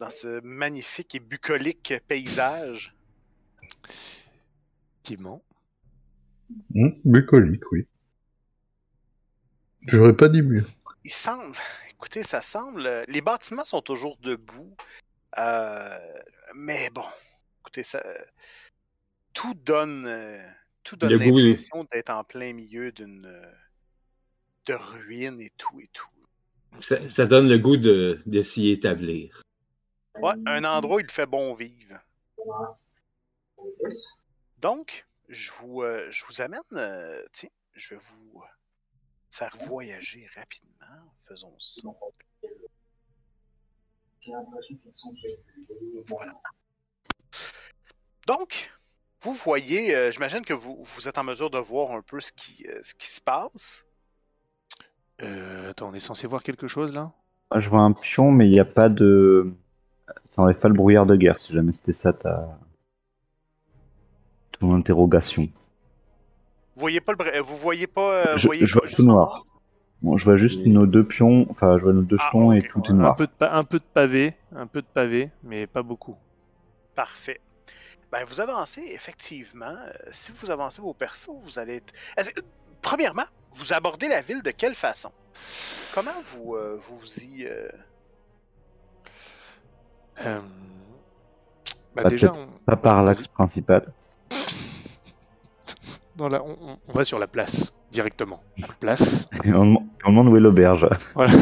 A: dans ce magnifique et bucolique paysage.
D: Effectivement.
B: Hum, bucolique, oui. J'aurais pas dit mieux.
A: Il semble, écoutez, ça semble, les bâtiments sont toujours debout, euh, mais bon, écoutez, ça, tout donne, euh, tout donne l'impression d'être en plein milieu d'une, euh, de ruines et tout et tout.
E: Ça, ça donne le goût de, de s'y établir.
A: Ouais, un endroit où il fait bon vivre. Donc, je vous, euh, je vous amène, euh, tiens, je vais vous faire voyager rapidement. Faisons ça. Voilà. Donc, vous voyez, euh, j'imagine que vous, vous êtes en mesure de voir un peu ce qui, euh, ce qui se passe.
D: Euh, attends, on est censé voir quelque chose là?
C: Moi, je vois un pion, mais il n'y a pas de. Ça n'enlève pas le brouillard de guerre, si jamais c'était ça ta. ton interrogation.
A: Vous voyez pas le, bra- vous voyez pas, euh,
C: je,
A: voyez
C: je
A: quoi,
C: vois
A: juste
C: tout noir. Bon, je vois juste nos deux pions, enfin, je vois nos deux
A: Ah,
C: pions et tout est
D: Un
C: noir.
D: peu, de pa- un peu de pavé, un peu de pavé, mais pas beaucoup.
A: Parfait. Ben, vous avancez, effectivement. euh, si vous avancez vos persos, vous allez être... Euh, Premièrement, vous abordez la ville de quelle façon? Comment vous, euh, vous y... euh,
D: Euh, Bah,
C: Bah,
D: déjà, on,
C: Pas par l'axe principal.
D: La- on, va sur la place directement. Place.
C: Et on, demande- on demande où est l'auberge.
D: Voilà.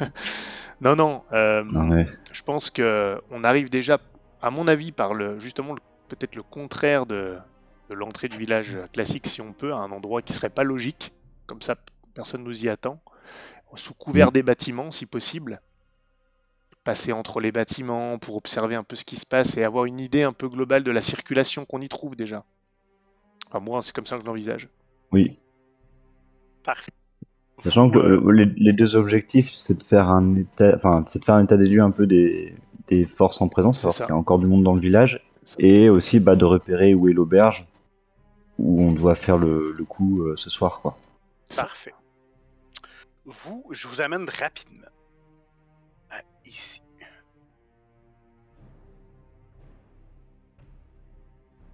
D: non, non. euh,
C: Non, mais
D: je pense que on arrive déjà, à mon avis, par le justement le- peut-être le contraire de, de l'entrée du village classique, si on peut, à un endroit qui serait pas logique. Comme ça, personne nous y attend. Sous couvert des bâtiments, si possible. Passer entre les bâtiments pour observer un peu ce qui se passe et avoir une idée un peu globale de la circulation qu'on y trouve déjà. Enfin, moi, c'est comme ça que je l'envisage.
C: oui.
A: Parfait.
C: Sachant que
A: euh,
C: les, les deux objectifs, c'est de faire un état, enfin, c'est de faire un état des lieux un peu des, des forces en présence,
D: ça.
C: s'il y a encore du monde dans le village. Et aussi bah, de repérer où est l'auberge, où on doit faire le, le coup euh, ce soir, quoi.
A: Parfait. Vous, je vous amène rapidement à ici.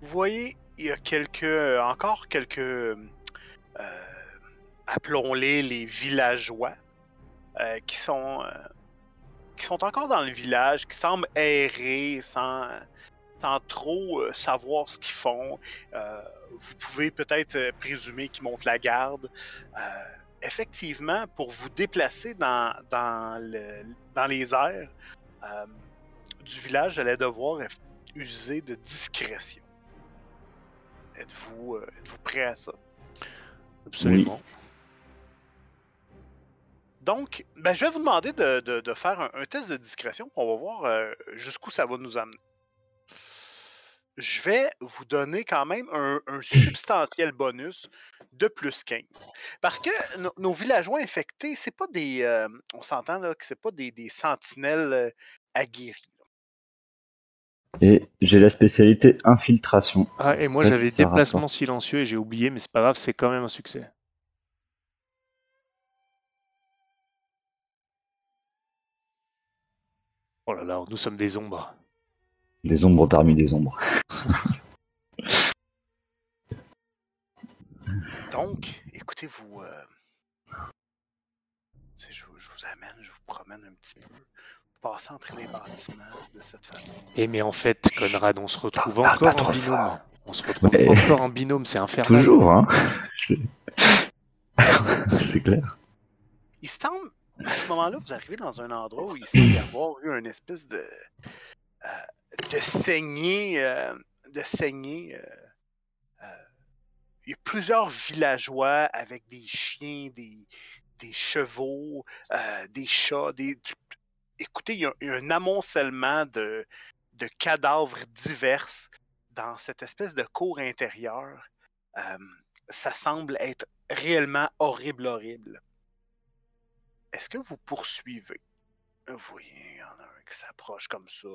A: Vous voyez, il y a quelques, encore quelques, euh, appelons-les les villageois, euh, qui sont, qui sont encore dans le village, qui semblent errer sans, sans trop euh, savoir ce qu'ils font. Euh, vous pouvez peut-être euh, présumer qu'ils montent la garde. Euh, effectivement, pour vous déplacer dans, dans, le, dans les airs euh, du village, vous allez devoir user de discrétion. Êtes-vous euh, êtes-vous prêt à ça?
D: Absolument.
A: Donc, ben, je vais vous demander de, de- de faire un, un test de discrétion. On va voir euh, jusqu'où ça va nous amener. Je vais vous donner quand même un, un substantiel bonus de plus 15. Parce que no- nos villageois infectés, c'est pas des. euh, on s'entend là que c'est pas des, des sentinelles euh, aguerris.
C: Et j'ai la spécialité infiltration.
D: Ah, et moi j'avais
C: si
D: déplacement
C: rapporte.
D: silencieux et j'ai oublié, mais c'est pas grave, c'est quand même un succès. Oh là là, nous sommes des ombres.
C: Des ombres parmi les ombres.
A: Donc, écoutez, vous. euh, je, vous- je vous amène, je vous promène un petit peu. Vous passez entre les bâtiments de cette façon.
D: Et mais en fait, Conrad, on se retrouve encore en binôme.
C: fort.
D: On se retrouve encore en binôme, c'est infernal.
C: Toujours, hein C'est c'est clair.
A: Il semble, à ce moment-là, vous arrivez dans un endroit où il semble y avoir eu une espèce de, euh, de saignée, euh, de saignée. euh, euh, il y a plusieurs villageois avec des chiens, des, des chevaux, des chats, des. Écoutez, il y a, un amoncellement de, de cadavres divers dans cette espèce de cour intérieure. Ça semble être réellement horrible, horrible. Est-ce que vous poursuivez? Vous voyez, il y en a un qui s'approche comme ça,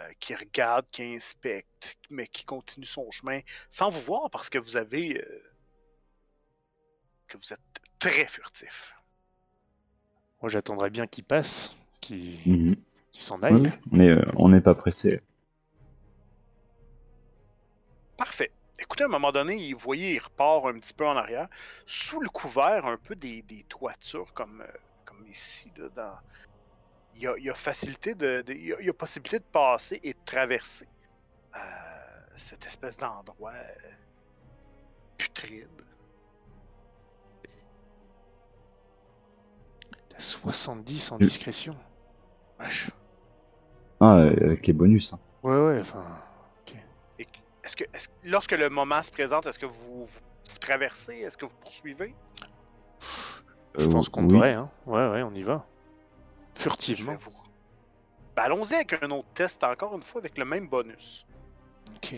A: euh, qui regarde, qui inspecte, mais qui continue son chemin sans vous voir parce que vous avez. euh, que vous êtes très furtif.
D: Moi j'attendrais bien qu'il passe, qu'il
C: Mhm.
D: s'en aille.
C: Mais euh, on n'est pas pressé.
A: Parfait. Écoutez, à un moment donné, il- vous voyez, il repart un petit peu en arrière, sous le couvert un peu des, des toitures, comme, euh, comme ici. Là, dans... il, y a, il y a facilité de, de- il, y a, il y a possibilité de passer et de traverser euh, cette espèce d'endroit euh, putride.
D: 70 en discrétion.
C: Ah, euh, avec les bonus. hein.
D: Ouais, ouais, enfin.
A: Que- est-ce que, lorsque le moment se présente, est-ce que vous, vous, vous traversez? Est-ce que vous poursuivez?
D: Je
C: Euh,
D: pense qu'on
C: oui.
D: devrait, hein. Ouais, ouais, on y va. Furtivement.
A: vous. Ben, allons-y avec un autre test, encore une fois, avec le même bonus.
D: Ok.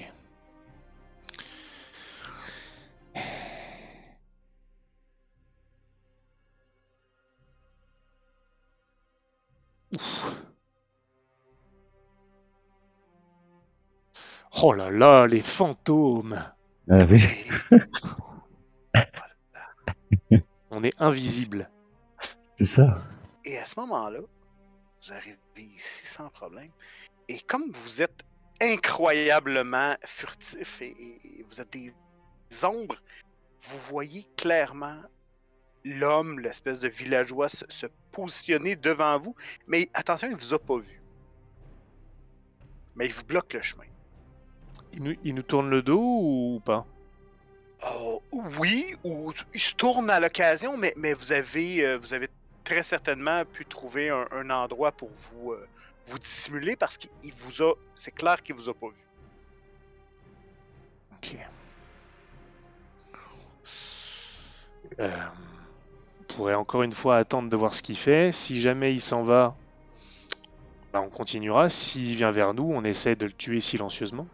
D: Ouf. Oh là là, les fantômes
C: Ah oui.
D: On est invisible.
C: C'est ça.
A: Et à ce moment-là, vous arrivez ici sans problème. Et comme vous êtes incroyablement furtif et, et- et vous êtes des ombres, vous voyez clairement l'homme, l'espèce de villageois, se, se positionner devant vous. Mais attention, il vous a pas vu. Mais il vous bloque le chemin.
D: Il nous, il nous tourne le dos ou pas?
A: Oh, oui, ou il se tourne à l'occasion, mais, mais vous, avez, euh, vous avez très certainement pu trouver un, un endroit pour vous, euh, vous dissimuler parce qu'il il vous a. C'est clair qu'il vous a pas vu.
D: Ok. Euh, on pourrait encore une fois attendre de voir ce qu'il fait. Si jamais il s'en va, bah, on continuera. S'il vient vers nous, on essaie de le tuer silencieusement.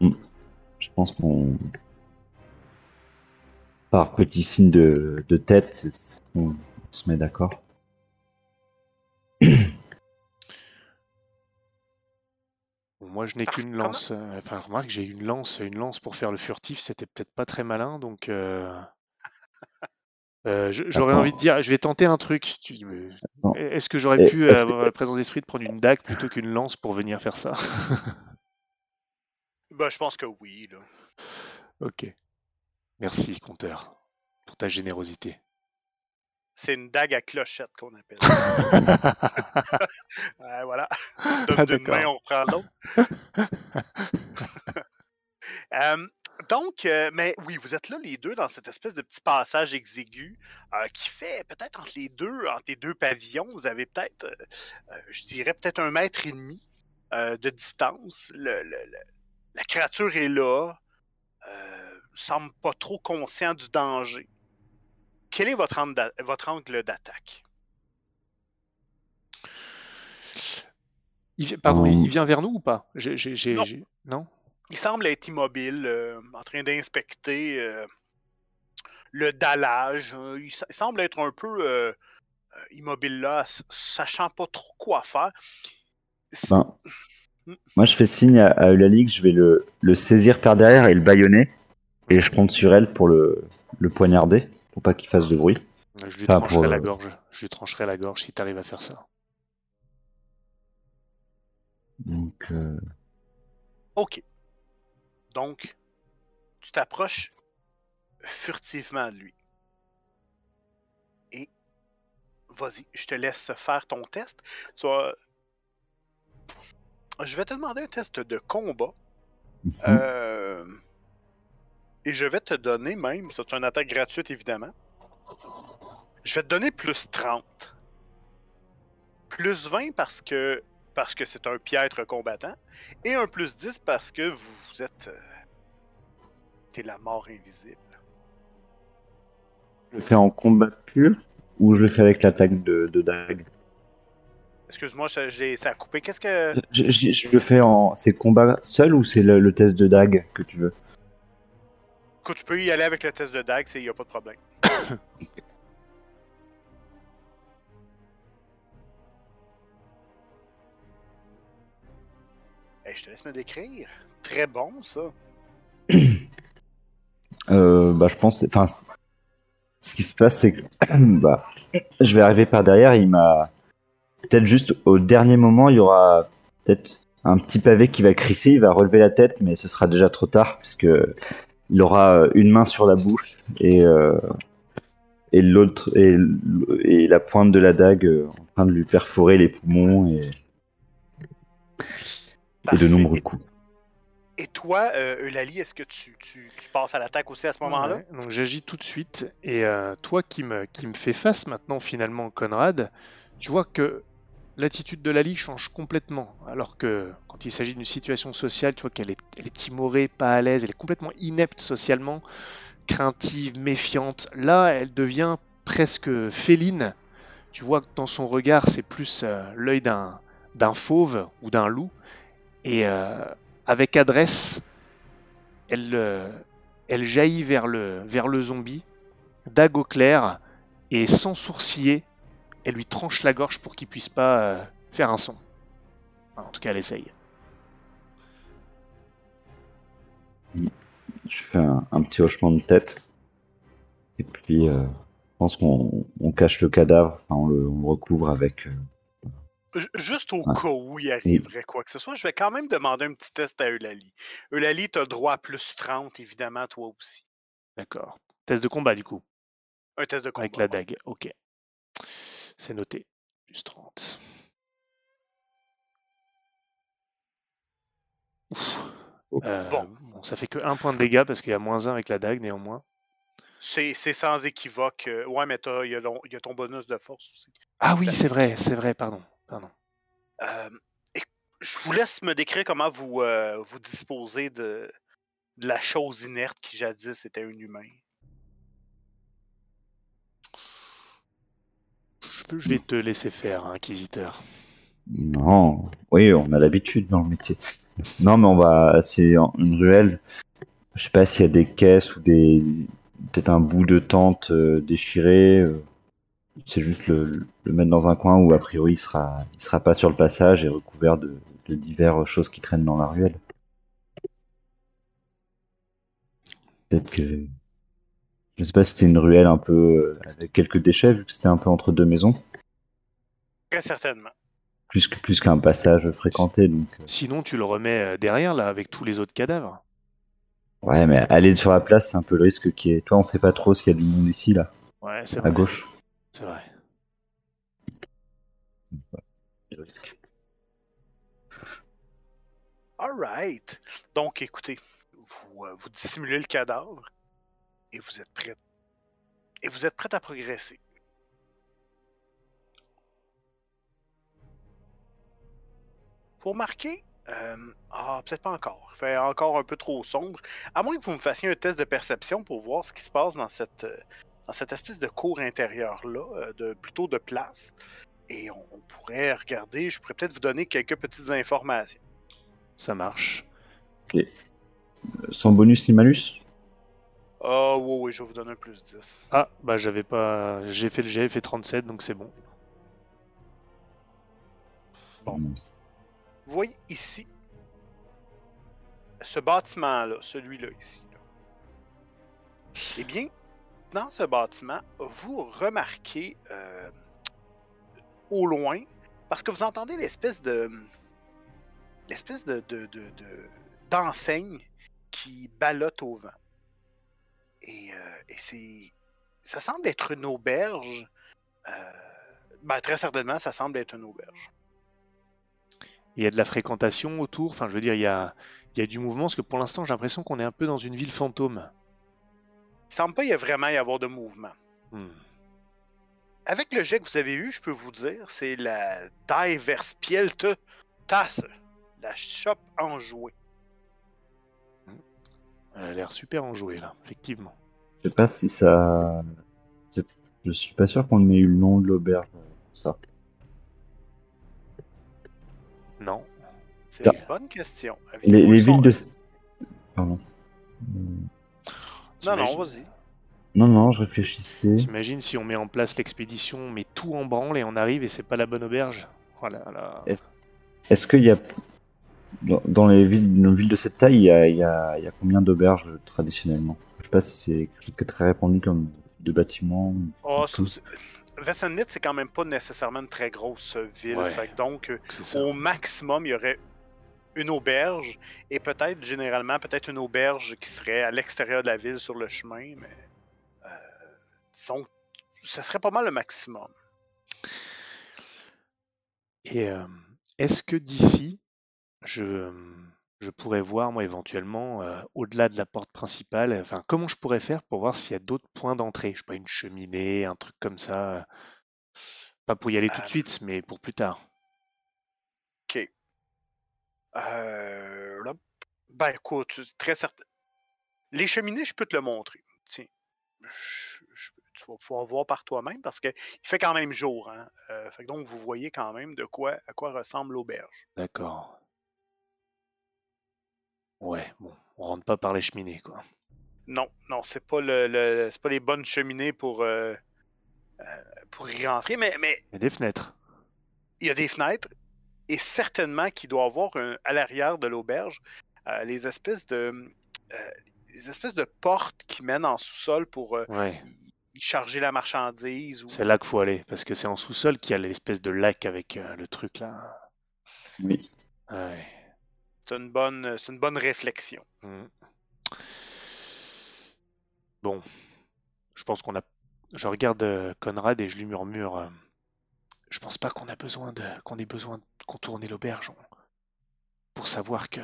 C: Je pense qu'on. Par petit signe de, de tête, on se met d'accord.
D: Moi, je n'ai qu'une lance. euh, Enfin, remarque, j'ai une lance, une lance pour faire le furtif. C'était peut-être pas très malin, donc. euh, euh, J'aurais envie de dire, je vais tenter un truc. Est-ce que j'aurais pu
C: que-
D: avoir la présence d'esprit de prendre une dague plutôt qu'une lance pour venir faire ça?
A: Ben, je pense que oui. Là.
D: Ok. Merci, compteur, pour ta générosité.
A: C'est une dague à clochette qu'on appelle. Ouais, voilà.
D: Ah,
A: d'une main, on reprend l'autre. Donc, euh, mais oui, vous êtes là les deux dans cette espèce de petit passage exigu euh, qui fait peut-être entre les deux, entre les deux pavillons, vous avez peut-être, euh, je dirais peut-être un mètre et demi de distance. Le- le- le- la créature est là, semble pas trop conscient du danger. Quel est votre angle d'a- votre angle d'attaque?
D: Il Pardon, il il vient vers nous ou pas?
A: Non. Il semble être immobile, euh, en train d'inspecter euh, le dallage. Euh, il, semble être un peu euh, immobile là, sachant pas trop quoi faire.
C: Ben, moi, je fais signe à, à Eulalie que je vais le, le saisir par derrière et le bâillonner. Et je compte sur elle pour le, le poignarder, pour pas qu'il fasse de bruit.
D: Je lui trancherai
C: pour,
D: la
C: euh,
D: gorge. Je lui trancherai la gorge si tu arrives à faire ça.
C: Donc, euh,
A: Ok. Donc, tu t'approches furtivement de lui. Et vas-y, je te laisse faire ton test. Tu vas- Je vais te demander un test de combat.
C: mhm.
A: Euh, Et je vais te donner même, c'est une attaque gratuite évidemment. Je vais te donner plus 30. Plus 20 parce que parce que c'est un piètre combattant. Et un plus 10 parce que vous, êtes. euh, T'es la mort invisible.
C: je le fais en combat pur ou je le fais avec l'attaque de, de dague?
A: Excuse-moi, ça- ça a coupé. Qu'est-ce que.
C: je, je- je le fais en. C'est combat seul ou c'est le, le test de dague que tu veux?
A: Écoute, tu peux y aller avec le test de DAG, il n'y a pas de problème. Hey, je te laisse me décrire. Très bon, ça.
C: Euh, bah, je pense. Enfin, ce qui se passe, c'est que bah, je vais arriver par derrière. Il m'a peut-être juste au dernier moment, il y aura peut-être un petit pavé qui va crisser. Il va relever la tête, mais ce sera déjà trop tard puisque il aura euh, une main sur la bouche et euh, et l'autre et, la pointe de la dague euh, en train de lui perforer les poumons et, et de nombreux coups.
A: Et toi, euh, Eulalie, est-ce que tu, tu- tu passes à l'attaque aussi à ce moment-là?
D: Ouais, donc j'agis tout de suite. Et euh, toi qui me, qui me fais face maintenant, finalement, Conrad, tu vois que l'attitude de Lali change complètement. Alors que quand il s'agit d'une situation sociale, tu vois qu'elle est, timorée, pas à l'aise, elle est complètement inepte socialement, craintive, méfiante. Là, elle devient presque féline. Tu vois que dans son regard, c'est plus euh, l'œil d'un, d'un fauve ou d'un loup. Et euh, avec adresse, elle, euh, elle jaillit vers le, vers le zombie, dague clair, et sans sourciller, elle lui tranche la gorge pour qu'il puisse pas euh, faire un son. Enfin, en tout cas, elle essaye.
C: Je fais un, un petit hochement de tête. Et puis, euh, je pense qu'on on cache le cadavre, enfin, on, le, on le recouvre avec. euh,
A: Ju- Juste au
C: Ouais.
A: cas où il arriverait quoi que ce soit, je vais quand même demander un petit test à Eulalie. Eulalie, tu as droit à plus 30, évidemment, toi aussi.
D: D'accord. Test de combat, du coup,
A: Un test de combat.
D: avec la dague. Ok. C'est noté. Plus 30. Ouf. Euh,
A: Bon.
D: bon, ça fait que un point de dégâts parce qu'il y a moins 1 avec la dague, néanmoins.
A: C'est sans équivoque. euh, Ouais, mais t'as- il y, a ton- il y a ton bonus de force aussi.
D: Ah oui, c'est vrai, c'est vrai, pardon. pardon.
A: Euh, je vous laisse me décrire comment vous, euh, vous disposez de, de la chose inerte qui jadis était un humain.
D: Je, vais te laisser faire, Inquisiteur.
C: Non, oui, on a l'habitude dans le métier. Non, mais on va. C'est une ruelle. Je sais pas s'il y a des caisses ou des. Peut-être un bout de tente euh, déchiré. euh. C'est juste le, le mettre dans un coin où, a priori, il sera, il sera pas sur le passage et recouvert de, de diverses choses qui traînent dans la ruelle. Peut-être que. Je sais pas si c'était une ruelle un peu euh, avec quelques déchets, vu que c'était un peu entre deux maisons.
A: Très certainement.
C: plus que plus qu'un passage fréquenté. Donc, euh,
D: Sinon, tu le remets euh, derrière, là, avec tous les autres cadavres.
C: ouais, mais aller sur la place, c'est un peu le risque qui est. Toi, on sait pas trop s'il y a du monde ici, là,
D: Ouais, c'est
C: à
D: vrai.
C: gauche.
D: C'est vrai.
C: Le risque.
A: Alright. Donc, écoutez, vous, euh, vous dissimulez le cadavre et vous êtes prêts. Et vous êtes prêts à progresser. Vous remarquez, euh, ah, peut-être pas encore. Il fait encore un peu trop sombre. À moins que vous me fassiez un test de perception pour voir ce qui se passe dans cette, euh, dans cette espèce de cour intérieure-là, euh, de, plutôt de place. Et on, on pourrait regarder, je pourrais peut-être vous donner quelques petites informations.
D: Ça marche.
C: Euh, Sans bonus ni malus?
A: Ah, oui, oui, je vais vous donner un plus 10.
D: Ah, bah j'avais pas. J'ai fait le j'avais fait 37, donc c'est bon.
A: Bon.
C: C'est-
A: Vous voyez ici, ce bâtiment-là, celui-là ici. là. Eh bien, dans ce bâtiment, vous remarquez euh, au loin, parce que vous entendez l'espèce de. l'espèce de. de, de- de- d'enseigne qui ballotte au vent. Et, euh, et c'est. Ça semble être une auberge. euh, ben, très certainement, ça semble être une auberge.
D: Il y a de la fréquentation autour. Enfin, je veux dire, il y a, il y a du mouvement, parce que pour l'instant, j'ai l'impression qu'on est un peu dans une ville fantôme.
A: Il semble pas y a vraiment y avoir de mouvement.
D: Hmm.
A: Avec le jet que vous avez eu, je peux vous dire, c'est la Diverspielte Tasse, la chope enjouée.
D: Elle a l'air super enjouée, là, effectivement.
C: Je sais pas si ça. Je suis pas sûr qu'on ait eu le nom de l'auberge. Ça.
D: Non.
A: C'est une bonne question.
C: Les, villes de. Pardon.
A: Non, non, vas-y.
C: Non, non, je réfléchissais.
D: T'imagines si on met en place l'expédition, on met tout en branle et on arrive et c'est pas la bonne auberge? Oh
C: Est-ce qu'il y a. Dans, dans les villes, nos villes de cette taille, il y a, il y a- il y a combien d'auberges euh, traditionnellement? Je sais pas si c'est quelque chose qui est très répandu comme de bâtiments.
A: Oh, sous- Vessenit, c'est quand même pas nécessairement une très grosse ville.
D: Ouais.
A: Fait que donc, euh, au maximum, il y aurait une auberge et peut-être, généralement, peut-être une auberge qui serait à l'extérieur de la ville sur le chemin, mais euh, disons, ça serait pas mal le maximum.
D: Et euh, est-ce que d'ici, je, je pourrais voir, moi, éventuellement, euh, au-delà de la porte principale, enfin, comment je pourrais faire pour voir s'il y a d'autres points d'entrée? Je sais pas, une cheminée, un truc comme ça. Pas pour y aller tout de
A: Euh.
D: suite, mais pour plus tard.
A: Ok. Euh, là, ben écoute, très certain. Les cheminées, je peux te le montrer. Tiens. Je- je- tu vas pouvoir voir par toi-même parce qu'il fait quand même jour. Hein? Euh, fait que donc, vous voyez quand même de quoi, à quoi ressemble l'auberge.
D: D'accord. Ouais, bon, on rentre pas par les cheminées, quoi.
A: Non, non, c'est pas le, le- c'est pas les bonnes cheminées pour, euh, euh, pour y rentrer, mais, mais
D: Mais des fenêtres.
A: il y a des fenêtres et certainement qu'il doit y avoir un- à l'arrière de l'auberge euh, les espèces de euh, les espèces de portes qui mènent en sous-sol pour euh,
D: Ouais.
A: y- y charger la marchandise. Ou...
D: C'est là qu'il faut aller, parce que c'est en sous-sol qu'il y a l'espèce de lac avec euh, le truc là.
C: Oui.
D: Ouais.
A: C'est une bonne c'est une bonne réflexion.
D: Mm. Bon, je pense qu'on a. Je regarde euh, Conrad et je lui murmure. euh, je pense pas qu'on a besoin de qu'on ait besoin de contourner l'auberge on- pour savoir que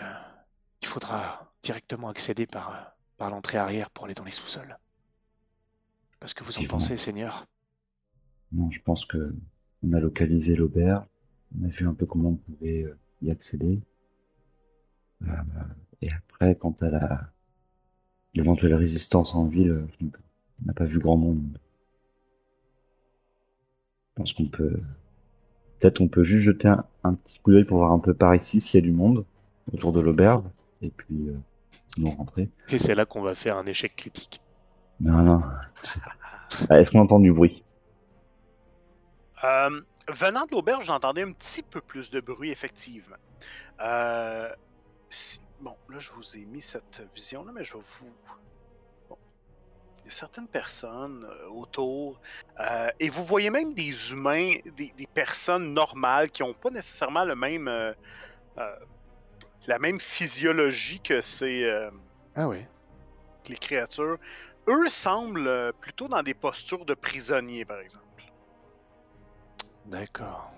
D: il faudra directement accéder par euh, par l'entrée arrière pour aller dans les sous-sols. Parce que vous en pensez, Seigneur?
C: Non, je pense que on a localisé l'auberge. On a vu un peu comment on pouvait y accéder. Euh, et après, quant à la l'éventuelle résistance en ville, euh, on n'a pas vu grand monde. Je pense qu'on peut peut-être on peut juste jeter un, un petit coup d'œil pour voir un peu par ici s'il y a du monde autour de l'auberge et puis euh, sinon rentrer.
D: Et c'est là qu'on va faire un échec critique.
C: Non, non. Ah, Est-ce qu'on entend du bruit?
A: Euh, venant de l'auberge, j'entendais un petit peu plus de bruit, effectivement. Euh, si- Bon, là, je vous ai mis cette vision-là, mais je vais vous. Bon. il y a certaines personnes euh, autour, euh, et vous voyez même des humains, des, des personnes normales qui n'ont pas nécessairement le même, euh, euh, la même physiologie que ces euh,
D: Ah oui.
A: les créatures. Eux semblent plutôt dans des postures de prisonniers, par exemple.
D: D'accord.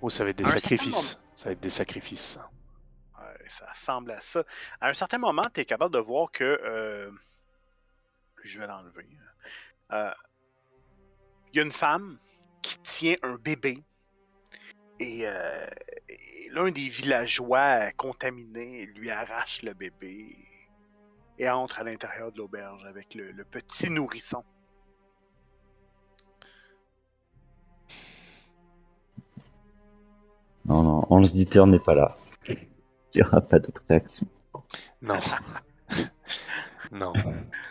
D: Oh, ça va être des
A: un
D: sacrifices. Ça va être des sacrifices. Ça.
A: Ressemble à ça. À un certain moment, tu es capable de voir que. euh, Je vais l'enlever. Euh, Il y a une femme qui tient un bébé. Et, euh, et l'un des villageois contaminés lui arrache le bébé et entre à l'intérieur de l'auberge avec le, le petit nourrisson.
C: Non, non, Hans Dieter n'est pas là. Il n'y aura pas d'autre réaction.
D: Non. non.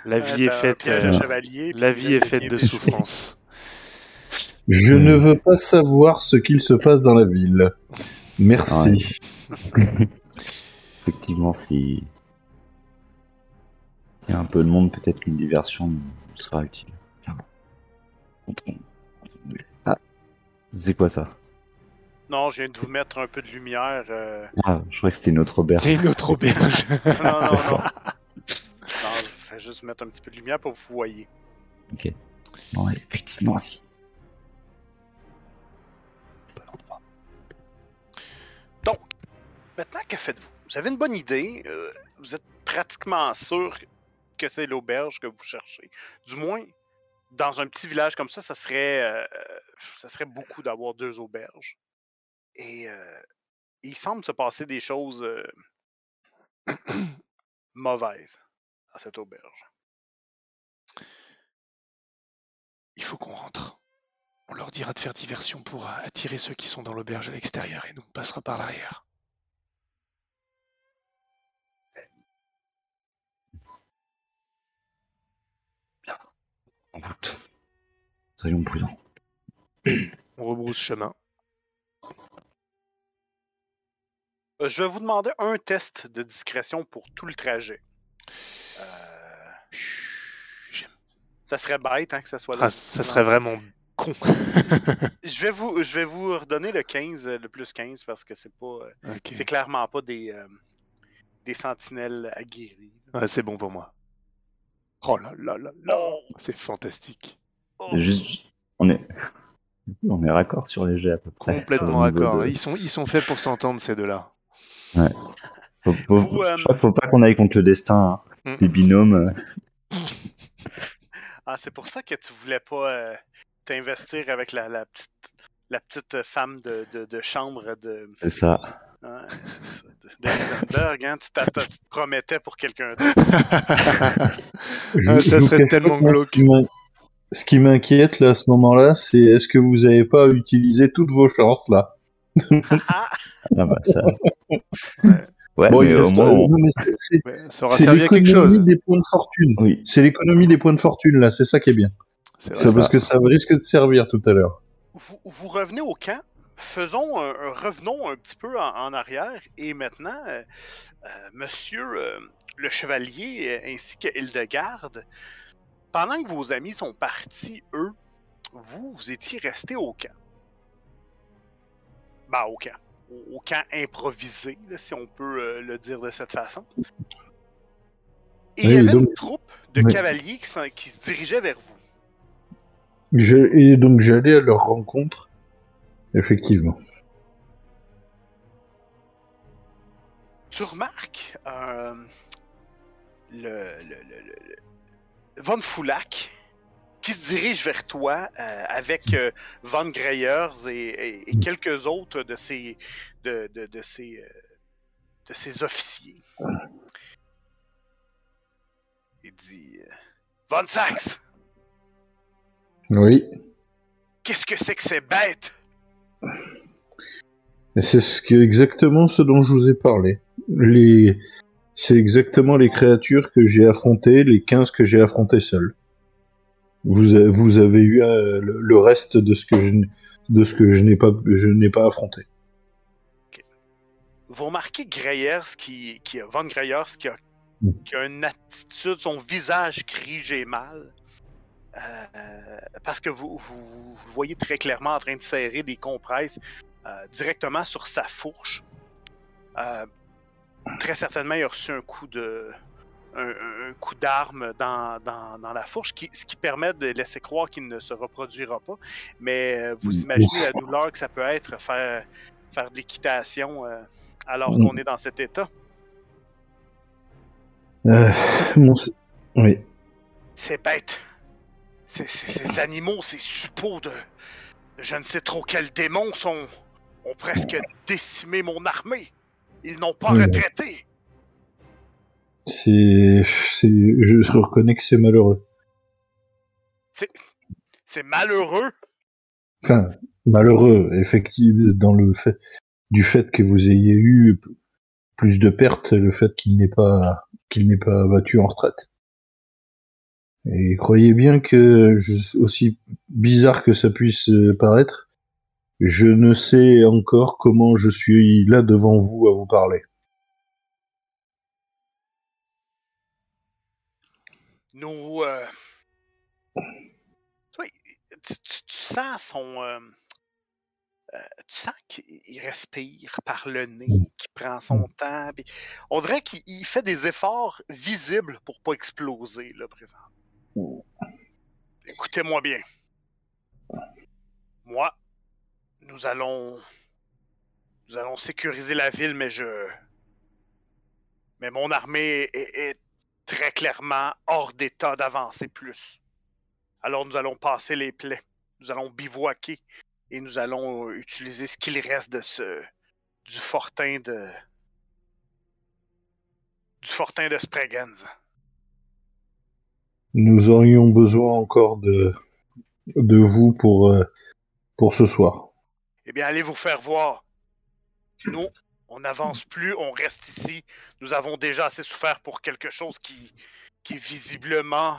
D: La
A: Euh,
D: vie est
A: un
D: faite. euh,
A: chevalier,
D: La vie est faite de souffrance.
B: Je ne veux pas savoir ce qu'il se passe dans la ville. Merci.
C: Effectivement, si il y a un peu de monde, peut-être qu'une diversion nous sera utile. Ah, c'est quoi ça?
A: Non, je viens de vous mettre un peu de lumière. euh,
C: Ah, je crois que c'était une autre auberge.
D: C'est une autre auberge.
A: Non, non, non. Non, je vais juste mettre un petit peu de lumière pour que vous voyez.
C: Ok. Bon, ouais, effectivement, si. C'est pas l'endroit.
A: Maintenant, que faites-vous? Vous avez une bonne idée. euh, vous êtes pratiquement sûr que c'est l'auberge que vous cherchez. Du moins, dans un petit village comme ça, ça serait, euh, ça serait beaucoup d'avoir deux auberges. Et euh, il semble se passer des choses euh, mauvaises à cette auberge.
D: Il faut qu'on rentre. On leur dira de faire diversion pour attirer ceux qui sont dans l'auberge à l'extérieur et nous on passera par l'arrière.
C: En route. Soyons prudents.
D: On rebrousse chemin.
A: Je vais vous demander un test de discrétion pour tout le trajet. Euh, ça serait bête hein, que ça soit là.
D: Ah, ça serait vraiment con.
A: Je vais vous, je vais vous redonner le 15, euh, le plus 15, parce que c'est pas, euh, c'est clairement pas des, euh, des sentinelles aguerries.
D: Ouais, c'est bon pour moi. Oh là là là là, c'est fantastique.
A: oh.
C: Juste, on est, on est raccord sur les jets à peu près.
D: Complètement
C: de-
D: Ils, sont, ils sont faits pour s'entendre ces deux-là.
C: Faut, faut-
A: Vous, euh,
C: je crois qu'il faut pas qu'on aille contre le destin. hein.
D: Mm.
C: Les binômes. euh,
A: Ah, c'est pour ça que tu voulais pas euh, t'investir avec la, la petite, la petite femme de, de, de chambre de,
C: C'est ça.
A: hein, c'est ça, de, hein, tu, te promettais pour quelqu'un d'autre.
D: Ah, ça serait tellement glauque.
B: Ce qui m'in- ce qui m'inquiète là à ce moment-là, c'est est-ce que vous n'avez pas utilisé toutes vos chances là?
A: Ah,
C: Ah bah ça. Ouais,
B: Bon,
C: mais
B: il
C: au
B: reste-
C: moins, on-
B: non, mais c'est- c'est-
D: Ouais, ça aura
B: c'est
D: servi à quelque
B: l'économie
D: chose.
B: des points de fortune.
C: oui.
B: C'est l'économie des points de fortune là, c'est ça qui est bien.
D: C'est
B: parce que ça risque de servir tout à l'heure.
A: vous, vous revenez au camp. Faisons un, un- revenons un petit peu en, en arrière et maintenant, euh, euh, Monsieur euh, le Chevalier euh, ainsi que Hildegarde, pendant que vos amis sont partis, eux, vous, vous étiez restés au camp. Ben, au camp. Au, au camp improvisé, là, si on peut euh, le dire de cette façon. Et il y avait
B: donc-
A: une troupe de
B: Oui.
A: cavaliers qui, se dirigeait vers vous.
B: Je- et donc j'allais à leur rencontre, effectivement.
A: tu remarques euh, le, le, le, le- le- Von Foulac qui se dirige vers toi euh, avec euh, Von Greyers et, et- et quelques autres de ses, de, de, de ses, euh, de ses officiers. Il dit euh, Von Sax,
B: Oui.
A: qu'est-ce que c'est que ces bêtes?
B: C'est ce que, exactement ce dont je vous ai parlé. Les... C'est exactement les créatures que j'ai affrontées, les 15 que j'ai affrontées seul. Vous, a- vous avez eu euh, le, le reste de ce que je, n- de ce que je n'ai pas, je n'ai pas affronté.
A: Vous remarquez Greyers qui, qui Von Greyers qui a
B: Mm.
A: qui a une attitude, son visage crie j'ai mal. Euh, parce que vous, vous, vous le voyez très clairement en train de serrer des compresses euh, directement sur sa fourche. Très certainement, il a reçu un coup de un, un coup d'arme dans, dans, dans la fourche, qui, ce qui permet de laisser croire qu'il ne se reproduira pas. Mais euh, vous
B: Mm.
A: imaginez la douleur que ça peut être faire, faire de l'équitation euh, alors
B: Mm.
A: qu'on est dans cet état.
B: Euh, mon... Oui.
A: C'est bête. Ces, ces- ces animaux, ces suppôts de, de je ne sais trop quels démons sont, ont presque décimé mon armée. Ils n'ont pas
B: Mm.
A: retraité.
B: C'est, c'est, je reconnais que c'est malheureux.
A: C'est, c'est malheureux?
B: Enfin, malheureux, effectivement, dans le fait, du fait que vous ayez eu plus de pertes, le fait qu'il n'ait pas, qu'il n'ait pas battu en retraite. Et croyez bien que, aussi bizarre que ça puisse euh, paraître, je ne sais encore comment je suis là devant vous à vous parler.
A: Nous. euh, tu, vois, tu- tu- tu sens son. euh, euh, tu sens qu'il respire par le nez, qu'il prend son temps. puis on dirait qu'il il fait des efforts visibles pour pas exploser, là, présent. Écoutez-moi bien. Moi, nous allons. Nous allons sécuriser la ville, mais je. Mais mon armée est, est très clairement hors d'état d'avancer plus. Alors nous allons passer les plaies. Nous allons bivouaquer et nous allons euh, utiliser ce qu'il reste de ce. du fortin de. du fortin de.
B: Nous aurions besoin encore de, de vous pour, euh, pour ce soir.
A: Eh bien, allez vous faire voir. Nous, on n'avance plus, on reste ici. Nous avons déjà assez souffert pour quelque chose qui, qui visiblement,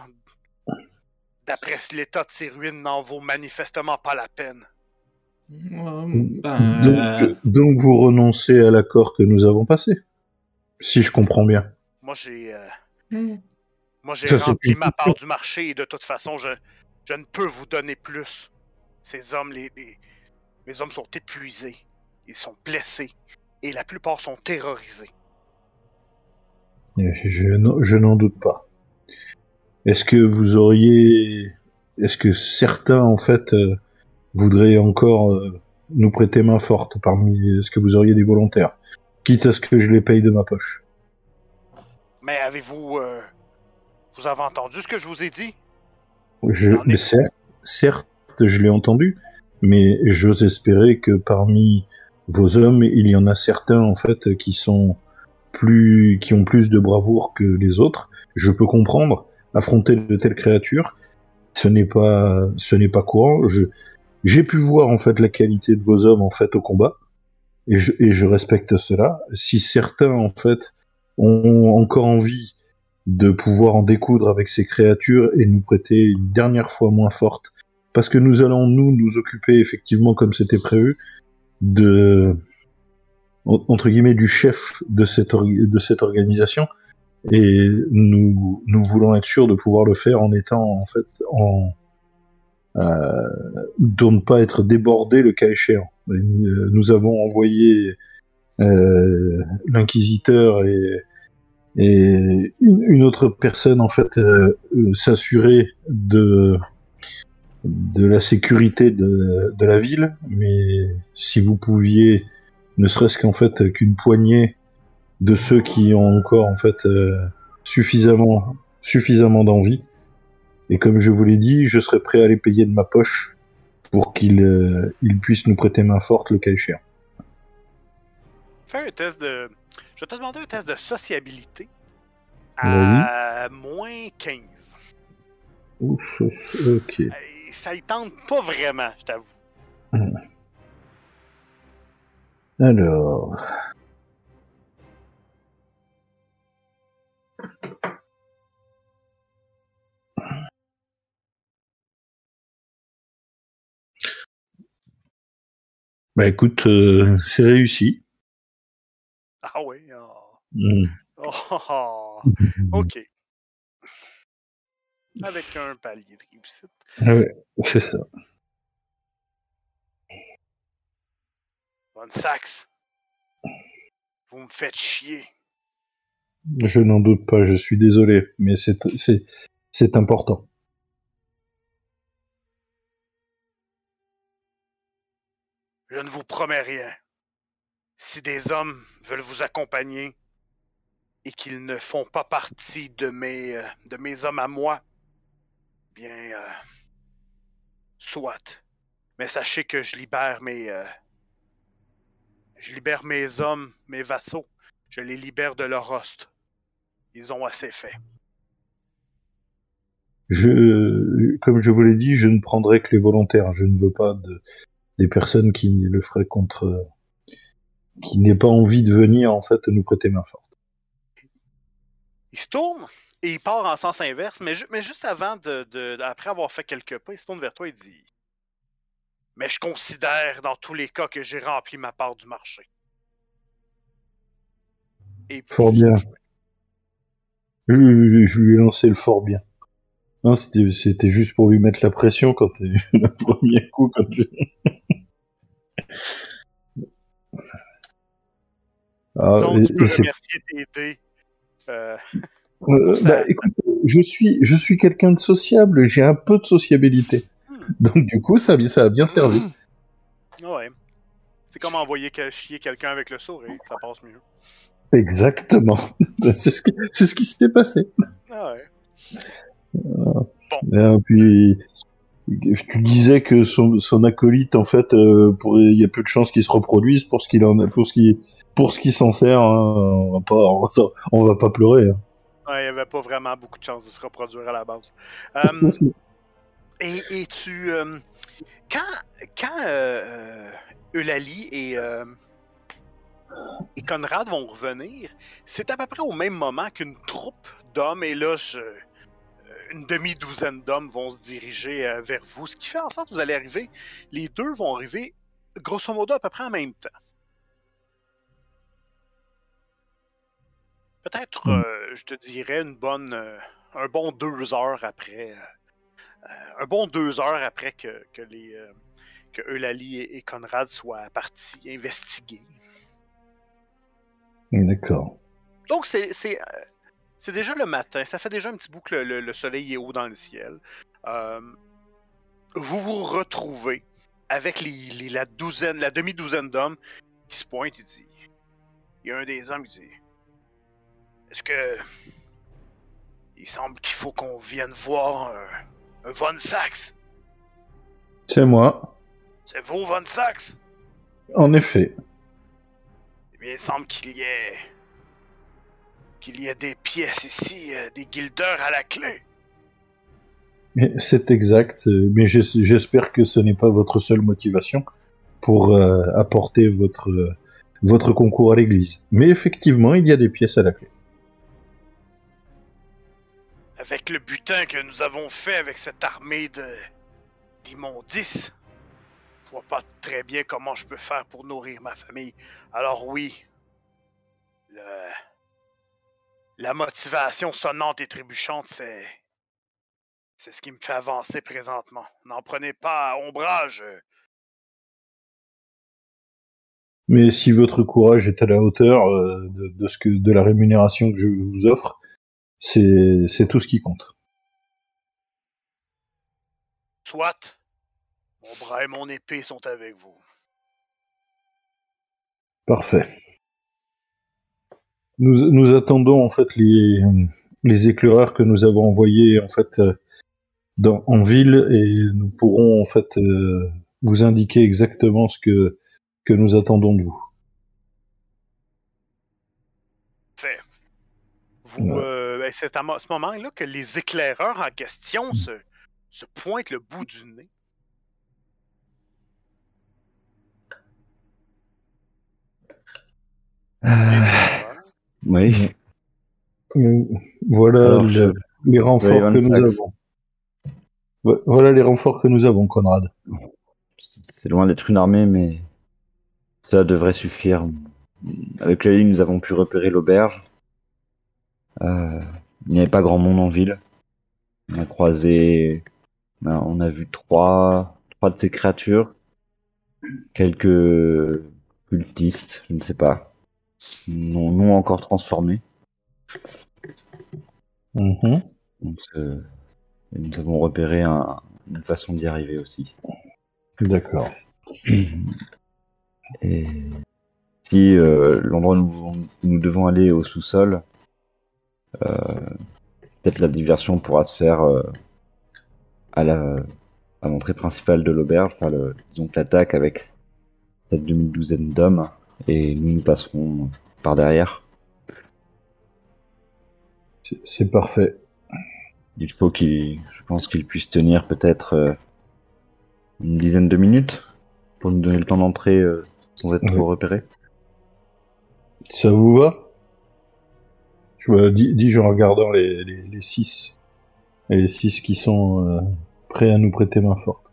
A: d'après l'état de ces ruines, n'en vaut manifestement pas la peine.
E: Ben,
B: Donc, donc vous renoncez à l'accord que nous avons passé, si je comprends bien.
A: Moi, j'ai, euh,
E: Hmm.
A: moi, j'ai
B: Ça,
A: rempli ma part du marché et de toute façon, je, je ne peux vous donner plus. Ces hommes, les, les, les hommes sont épuisés, ils sont blessés et la plupart sont terrorisés.
B: Je, n'en- je n'en doute pas. Est-ce que vous auriez, est-ce que certains en fait euh, voudraient encore euh, nous prêter main forte parmi, est-ce que vous auriez des volontaires, quitte à ce que je les paye de ma poche
A: Mais avez-vous, euh, vous avez entendu ce que je vous ai dit?
B: Je,
A: ai-
B: certes, certes, je l'ai entendu, mais j'ose espérer que parmi vos hommes, il y en a certains en fait qui sont plus, qui ont plus de bravoure que les autres. Je peux comprendre. Affronter de telles créatures, ce n'est pas, ce n'est pas courant. Je, j'ai pu voir en fait la qualité de vos hommes en fait au combat, et je, et je respecte cela. Si certains en fait ont encore envie de pouvoir en découdre avec ces créatures et nous prêter une dernière fois moins forte, parce que nous allons nous nous occuper effectivement comme c'était prévu de en- entre guillemets du chef de cette de cette organisation et nous nous voulons être sûrs de pouvoir le faire en étant en fait en euh, de ne pas être débordé le cas échéant. Euh, nous avons envoyé euh, l'inquisiteur et et une, une autre personne en fait euh, euh, s'assurer de de la sécurité de, de la ville, mais si vous pouviez, ne serait-ce qu'en fait qu'une poignée de ceux qui ont encore en fait euh, suffisamment suffisamment d'envie, et comme je vous l'ai dit, je serais prêt à les payer de ma poche pour qu'ils euh, ils puissent nous prêter main forte le cas échéant.
A: Fais un test de. Je vais te demander un test de sociabilité à moins 15.
B: Ouf, ok.
A: Ça y tente pas vraiment, je t'avoue.
B: Alors. Bah écoute, euh, c'est réussi.
A: Ah oui. ah.
B: Hmm.
A: Oh, oh, oh. ok. Avec un palier de réussite.
B: Ah ouais, c'est ça.
A: Von Sax, vous me faites chier.
B: Je n'en doute pas, je suis désolé, mais c'est important.
A: Je ne vous promets rien. Si des hommes veulent vous accompagner et qu'ils ne font pas partie de mes, euh, de mes hommes à moi, bien, euh, soit. Mais sachez que je libère mes, euh, je libère mes hommes, mes vassaux. Je les libère de leur host. Ils ont assez fait.
B: Je, comme je vous l'ai dit, je ne prendrai que les volontaires. Je ne veux pas de, des personnes qui le feraient contre, qui n'aient pas envie de venir en fait nous prêter main forte.
A: Il se tourne et il part en sens inverse, mais, ju- mais juste avant de, de- après avoir fait quelques pas, il se tourne vers toi et dit Mais je considère dans tous les cas que j'ai rempli ma part du marché. Et puis,
B: Fort bien. Je, je- je lui ai lancé le fort bien. Hein, c'était, juste pour lui mettre la pression quand le premier coup. Quand je... Ah,
A: Disons,
B: et-
A: tu peux
B: et.
A: Euh,
B: euh, bah, écoute, je suis, je suis quelqu'un de sociable. J'ai un peu de sociabilité.
A: Hmm.
B: Donc du coup, ça, a bien- ça a bien servi.
A: ouais. C'est comme envoyer chier quelqu'un avec le sourire, ça passe mieux.
B: Exactement. c'est ce qui, c'est ce qui s'est passé.
A: Ah ouais.
B: Et puis, tu disais que son, son acolyte, en fait, euh, pour- il y a peu de chances qu'il se reproduise pour ce qu'il en a, pour ce qui, pour ce qui s'en sert. hein. On va pas, on va, on va pas pleurer. hein.
A: Ouais, il n'y avait pas vraiment beaucoup de chances de se reproduire à la base. Euh, Et, et tu. euh, quand quand euh, euh, Eulalie et, euh, et Conrad vont revenir, c'est à peu près au même moment qu'une troupe d'hommes, et là, je- une demi-douzaine d'hommes vont se diriger vers vous, ce qui fait en sorte que vous allez arriver. Les deux vont arriver, grosso modo, à peu près en même temps. Peut-être,
B: Mm.
A: euh, je te dirais, une bonne, euh, un bon deux heures après. euh, un bon deux heures après que, que les que Eulalie et, et Conrad soient partis investiguer.
B: D'accord.
A: Donc c'est c'est c'est déjà le matin, ça fait déjà un petit bout que le, le- le soleil est haut dans le ciel. Vous vous retrouvez avec les, les- la douzaine, la demi-douzaine d'hommes qui se pointent et dit il y a un des hommes qui dit est-ce que il semble qu'il faut qu'on vienne voir un, un Von Sax
B: C'est moi.
A: C'est vous Von Sax
B: En effet.
A: Eh bien, il semble qu'il y ait. qu'il y ait des pièces ici, euh, des guildeurs à la clé.
B: C'est exact. euh, Mais j'es- j'espère que ce n'est pas votre seule motivation pour euh, apporter votre, euh, votre concours à l'église. Mais effectivement, il y a des pièces à la clé.
A: Avec le butin que nous avons fait avec cette armée de. d'immondices. Je vois pas très bien comment je peux faire pour nourrir ma famille. Alors, oui. La motivation sonnante et trébuchante, c'est. C'est ce qui me fait avancer présentement. N'en prenez pas à ombrage.
B: Mais si votre courage est à la hauteur euh, de ce que, de la rémunération que je vous offre, c'est tout ce qui compte.
A: Soit. Mon bras et mon épée sont avec vous.
B: Parfait. Nous, nous attendons en fait les, les éclaireurs que nous avons envoyés en fait euh, dans, en ville et nous pourrons en fait euh, vous indiquer exactement ce que, que nous attendons de vous.
A: Fait. Vous,
B: Ouais.
A: euh, c'est à ce moment-là que les éclaireurs en question se, se pointent le bout du nez. Éclaireurs.
C: Oui.
B: Euh, Voilà
C: Alors,
B: le-
C: je-
B: les renforts que nous
C: Sachs.
B: avons. Vo- Voilà les renforts que nous avons, Conrad.
C: C'est loin d'être une armée, mais ça devrait suffire. avec la ligne, nous avons pu repérer l'auberge. Euh, il n'y avait pas grand monde en ville. On a croisé, ben, on a vu trois, trois de ces créatures, quelques cultistes, je ne sais pas, non, non encore transformés.
B: Mhm.
C: Donc, euh, nous avons repéré un- une façon d'y arriver aussi.
B: D'accord.
C: Et si euh, l'endroit où nous, nous devons aller au sous-sol, peut-être la diversion pourra se faire euh, à la à l'entrée principale de l'auberge, enfin le, disons que l'attaque avec cette demi-douzaine d'hommes, et nous nous passerons par derrière.
B: C'est- parfait.
C: Il faut qu'il, je pense qu'il puisse tenir peut-être euh, une dizaine de minutes pour nous donner le temps d'entrer euh, sans être trop repéré.
B: Ça vous va? Je dis, dis-je en regardant les, les, les six. Les six qui sont euh, prêts à nous prêter main forte.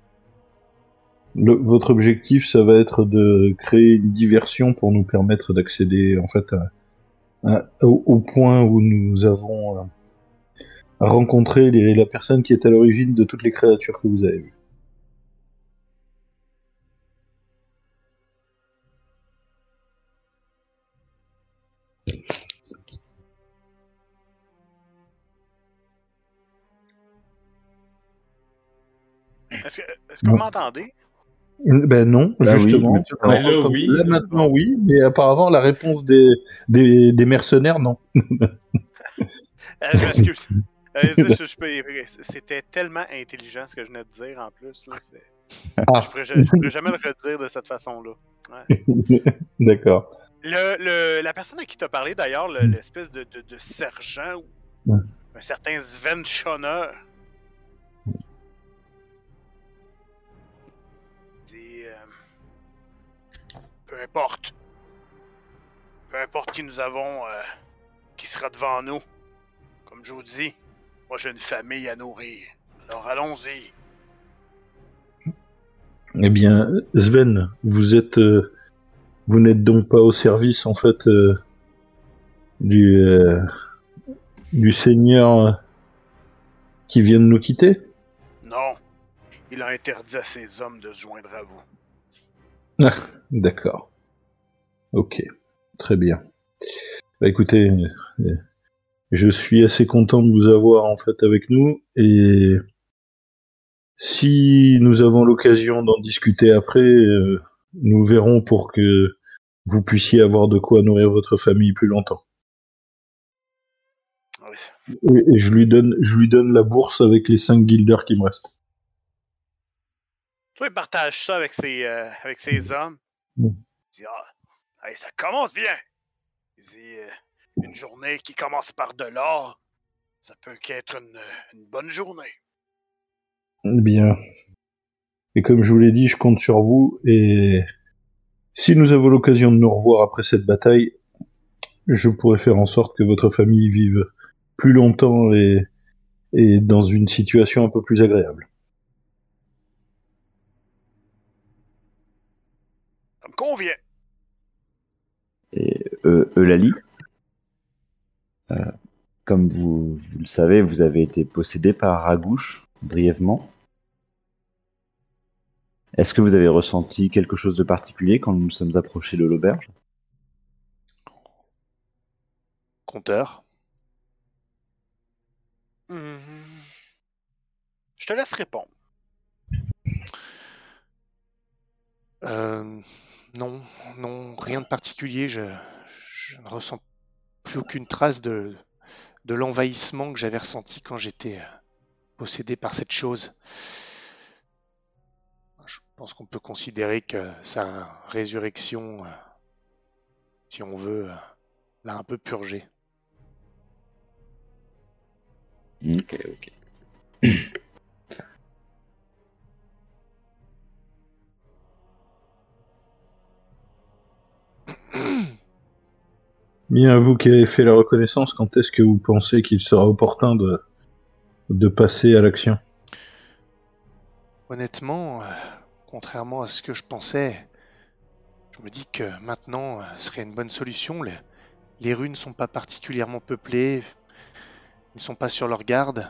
B: Votre objectif, ça va être de créer une diversion pour nous permettre d'accéder en fait à- à- au, au point où nous avons euh, rencontré les- la personne qui est à l'origine de toutes les créatures que vous avez vues.
A: Est-ce que, est-ce que vous m'entendez?
B: Ben non,
C: oui,
B: justement.
C: Mais
E: là, oui.
B: Là maintenant oui, mais apparemment la réponse des, des, des mercenaires non.
A: Euh, je m'excuse. Euh, je- je- je peux- C'était tellement intelligent ce que je venais de dire en plus. Là, c'est-
B: Ah.
A: Je je pourrais jamais le redire de cette façon-là.
B: D'accord.
A: Le, le- la personne à qui t'as parlé d'ailleurs, le- l'espèce de, de, de sergent ou un certain Sven Schoner, peu importe, peu importe qui nous avons, euh, qui sera devant nous, comme je vous dis, moi j'ai une famille à nourrir. Alors allons-y.
B: Eh bien, Sven, vous êtes, euh, vous n'êtes donc pas au service en fait euh, du du seigneur qui vient de nous quitter?
A: Non, il a interdit à ses hommes de se joindre à vous.
B: D'accord. Ok, très bien. Bah, écoutez, euh, je suis assez content de vous avoir en fait avec nous et si nous avons l'occasion d'en discuter après, euh, nous verrons pour que vous puissiez avoir de quoi nourrir votre famille plus longtemps.
A: Oui.
B: Et, et je lui donne, je lui donne la bourse avec les cinq guilders qui me restent.
A: Toi, il partage ça avec ses, euh, avec ses hommes.
B: Mm.
A: Il dit Ah, hey, ça commence bien. Il dit euh, Une journée qui commence par de l'or, ça peut qu'être une, une bonne journée.
B: Bien. Et comme je vous l'ai dit, je compte sur vous. Et si nous avons l'occasion de nous revoir après cette bataille, je pourrai faire en sorte que votre famille vive plus longtemps et, et dans une situation un peu plus agréable.
A: Me convient.
C: Et euh, Eulalie, euh, comme vous, vous le savez, vous avez été possédé par Ragouche brièvement. Est-ce que vous avez ressenti quelque chose de particulier quand nous nous sommes approchés de l'auberge?
D: Compteur.
A: Mhm. Je te laisse répondre.
D: Euh, non, non, rien de particulier. Je, ne ressens plus aucune trace de, de l'envahissement que j'avais ressenti quand j'étais euh, possédé par cette chose. Je pense qu'on peut considérer que sa résurrection, euh, si on veut, euh, l'a un peu purgé.
C: Ok, ok.
B: Bien, vous qui avez fait la reconnaissance, quand est-ce que vous pensez qu'il sera opportun de, passer à l'action?
D: Honnêtement, euh, contrairement à ce que je pensais, Je me dis que maintenant euh, serait une bonne solution. Les, les rues ne sont pas particulièrement peuplées. Ils ne sont pas sur leur garde.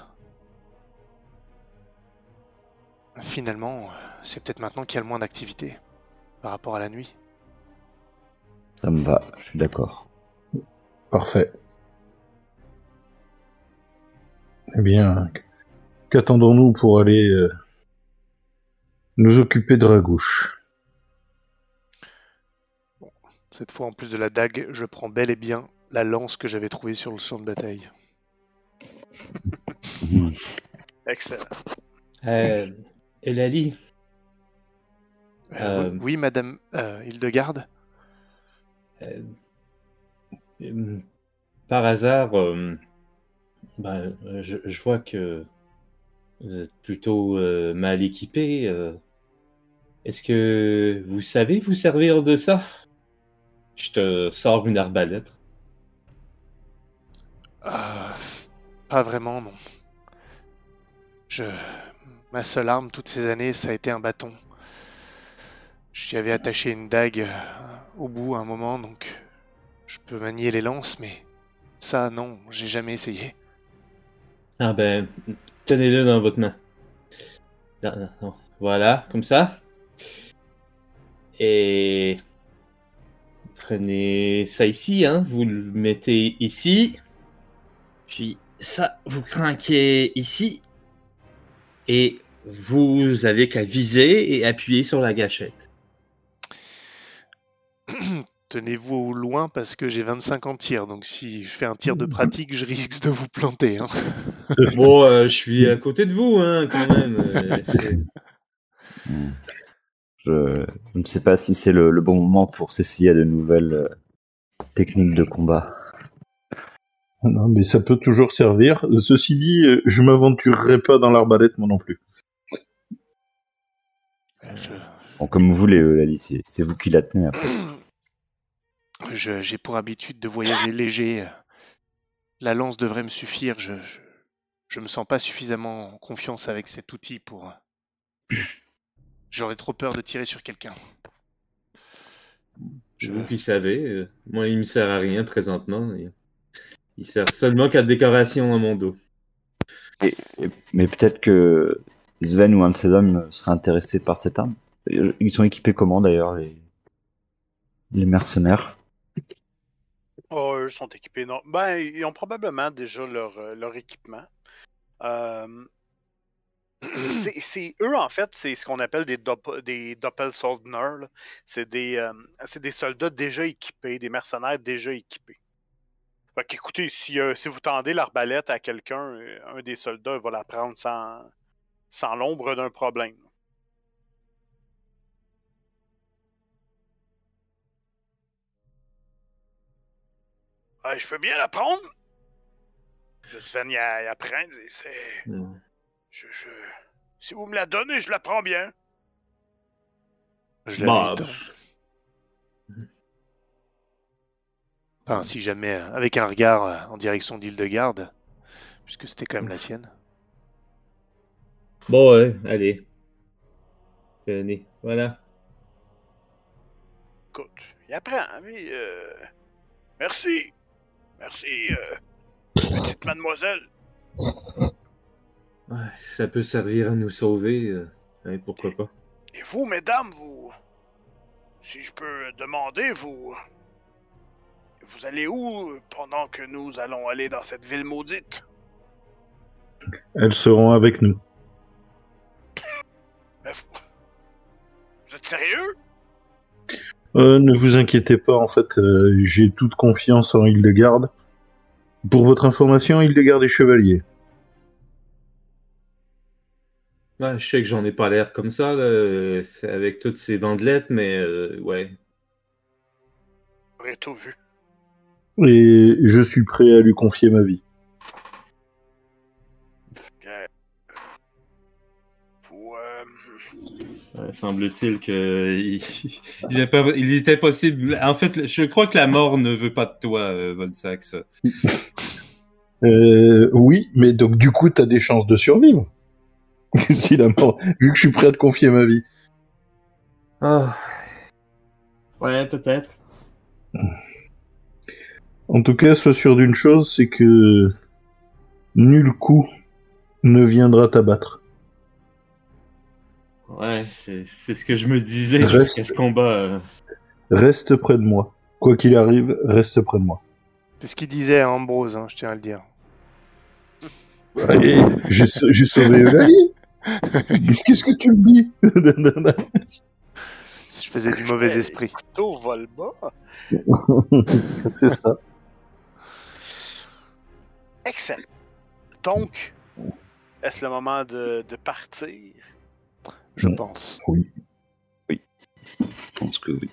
D: Finalement, euh, c'est peut-être maintenant qu'il y a le moins d'activité par rapport à la nuit.
C: Ça me va, je suis d'accord.
B: Parfait. Eh bien, qu'attendons-nous pour aller euh, nous occuper de Ragouche?
D: Cette fois, en plus de la dague, je prends bel et bien la lance que j'avais trouvée sur le champ de bataille.
A: Excellent.
E: Euh, Elali,
D: Euh,
E: Euh,
D: Oui, madame euh, Hildegarde
E: par hasard, euh, ben, je, vois que vous êtes plutôt euh, mal équipé. euh. Est-ce que vous savez vous servir de ça? Je te sors une arbalète.
D: Euh, Pas vraiment, non. Je... Ma seule arme toutes ces années, ça a été un bâton. J'y avais attaché une dague euh, au bout à un moment, donc je peux manier les lances, mais ça, non, j'ai jamais essayé.
E: Ah ben, tenez-le dans votre main. Non, non, non. Voilà, comme ça. Et prenez ça ici, hein. Vous le mettez ici. Puis ça, vous craquez ici. Et vous avez qu'à viser et appuyer sur la gâchette.
D: Tenez-vous au loin parce que j'ai 25 en tir, donc si je fais un tir de pratique, je risque de vous planter. hein.
E: Bon, euh, je suis à côté de vous, hein, quand même.
C: Je, je ne sais pas si c'est le, le bon moment pour s'essayer à de nouvelles euh, techniques de combat.
B: Non, mais ça peut toujours servir. Ceci dit, euh, je m'aventurerai pas dans l'arbalète, moi non plus.
D: Je-
C: Bon, comme vous voulez, c'est c'est vous qui la tenez après.
D: Je- J'ai pour habitude de voyager léger. La lance devrait me suffire. Je, je, je me sens pas suffisamment en confiance avec cet outil pour. J'aurais trop peur de tirer sur quelqu'un.
E: C'est vous qui savez. euh, moi, il me sert à rien présentement. Il, il sert seulement qu'à décoration à mon dos.
C: Et- mais peut-être que Sven ou un de ses hommes serait intéressé par cette arme. Ils sont équipés comment d'ailleurs, les, les mercenaires?
A: Oh, eux sont équipés. Non. Ben, ils ont probablement déjà leur, euh, leur équipement. Euh, c'est eux, en fait, c'est ce qu'on appelle des, dopp des Doppelsoldner. C'est des, euh, des soldats déjà équipés, des mercenaires déjà équipés. Fait qu'écoutez, si, euh, si vous tendez l'arbalète à quelqu'un, un des soldats va la prendre sans, sans l'ombre d'un problème. Ouais, je peux bien la prendre. Je Sven y, a- y apprendre. et C'est.
E: Non.
A: Je, je... Si vous me la donnez, je la prends bien.
D: Je la lui donne. Enfin, si jamais, euh, avec un regard euh, en direction d'Hildegarde, puisque c'était quand même la sienne.
E: Bon, ouais, allez. Tenez, voilà.
A: Écoute, il apprend, oui. euh, Merci. Merci, euh, petite mademoiselle.
E: Ouais, ça peut servir à nous sauver. euh, pourquoi pas.
A: Et vous, mesdames, vous. Si je peux demander, vous. Vous allez où pendant que nous allons aller dans cette ville maudite?
B: Elles seront avec nous.
A: Mais vous... vous êtes sérieux?
B: Euh, ne vous inquiétez pas, en fait, euh, j'ai toute confiance en Hildegarde. Pour votre information, Hildegarde est chevalier.
E: Ouais, je sais que j'en ai pas l'air comme ça, là, c'est avec toutes ces bandelettes, mais euh, ouais.
A: J'aurais tout vu.
B: Et je suis prêt à lui confier ma vie.
E: Semble-t-il que il, était possible. En fait, je crois que la mort ne veut pas de toi, euh, Von Sax.
B: Euh, oui, mais donc du coup, t'as des chances de survivre. si la mort, vu que je suis prêt à te confier ma vie.
E: Ah. Ouais, peut-être.
B: En tout cas, sois sûr d'une chose, c'est que nul coup ne viendra t'abattre.
E: Ouais, c'est ce que je me disais
B: Reste-
E: jusqu'à ce combat. euh.
B: Reste près de moi. Quoi qu'il arrive, reste près de moi.
D: C'est ce qu'il disait à Ambrose, hein, je tiens à le dire.
B: Allez, j'ai sa- j'ai sauvé Eulalie. Qu'est-ce qu'est-ce que tu me dis?
D: Si je faisais du mauvais esprit.
A: Couteau vole bas.
B: C'est ça.
A: Excellent. Donc, est-ce le moment de, de partir?
D: Je pense.
C: Je pense que oui.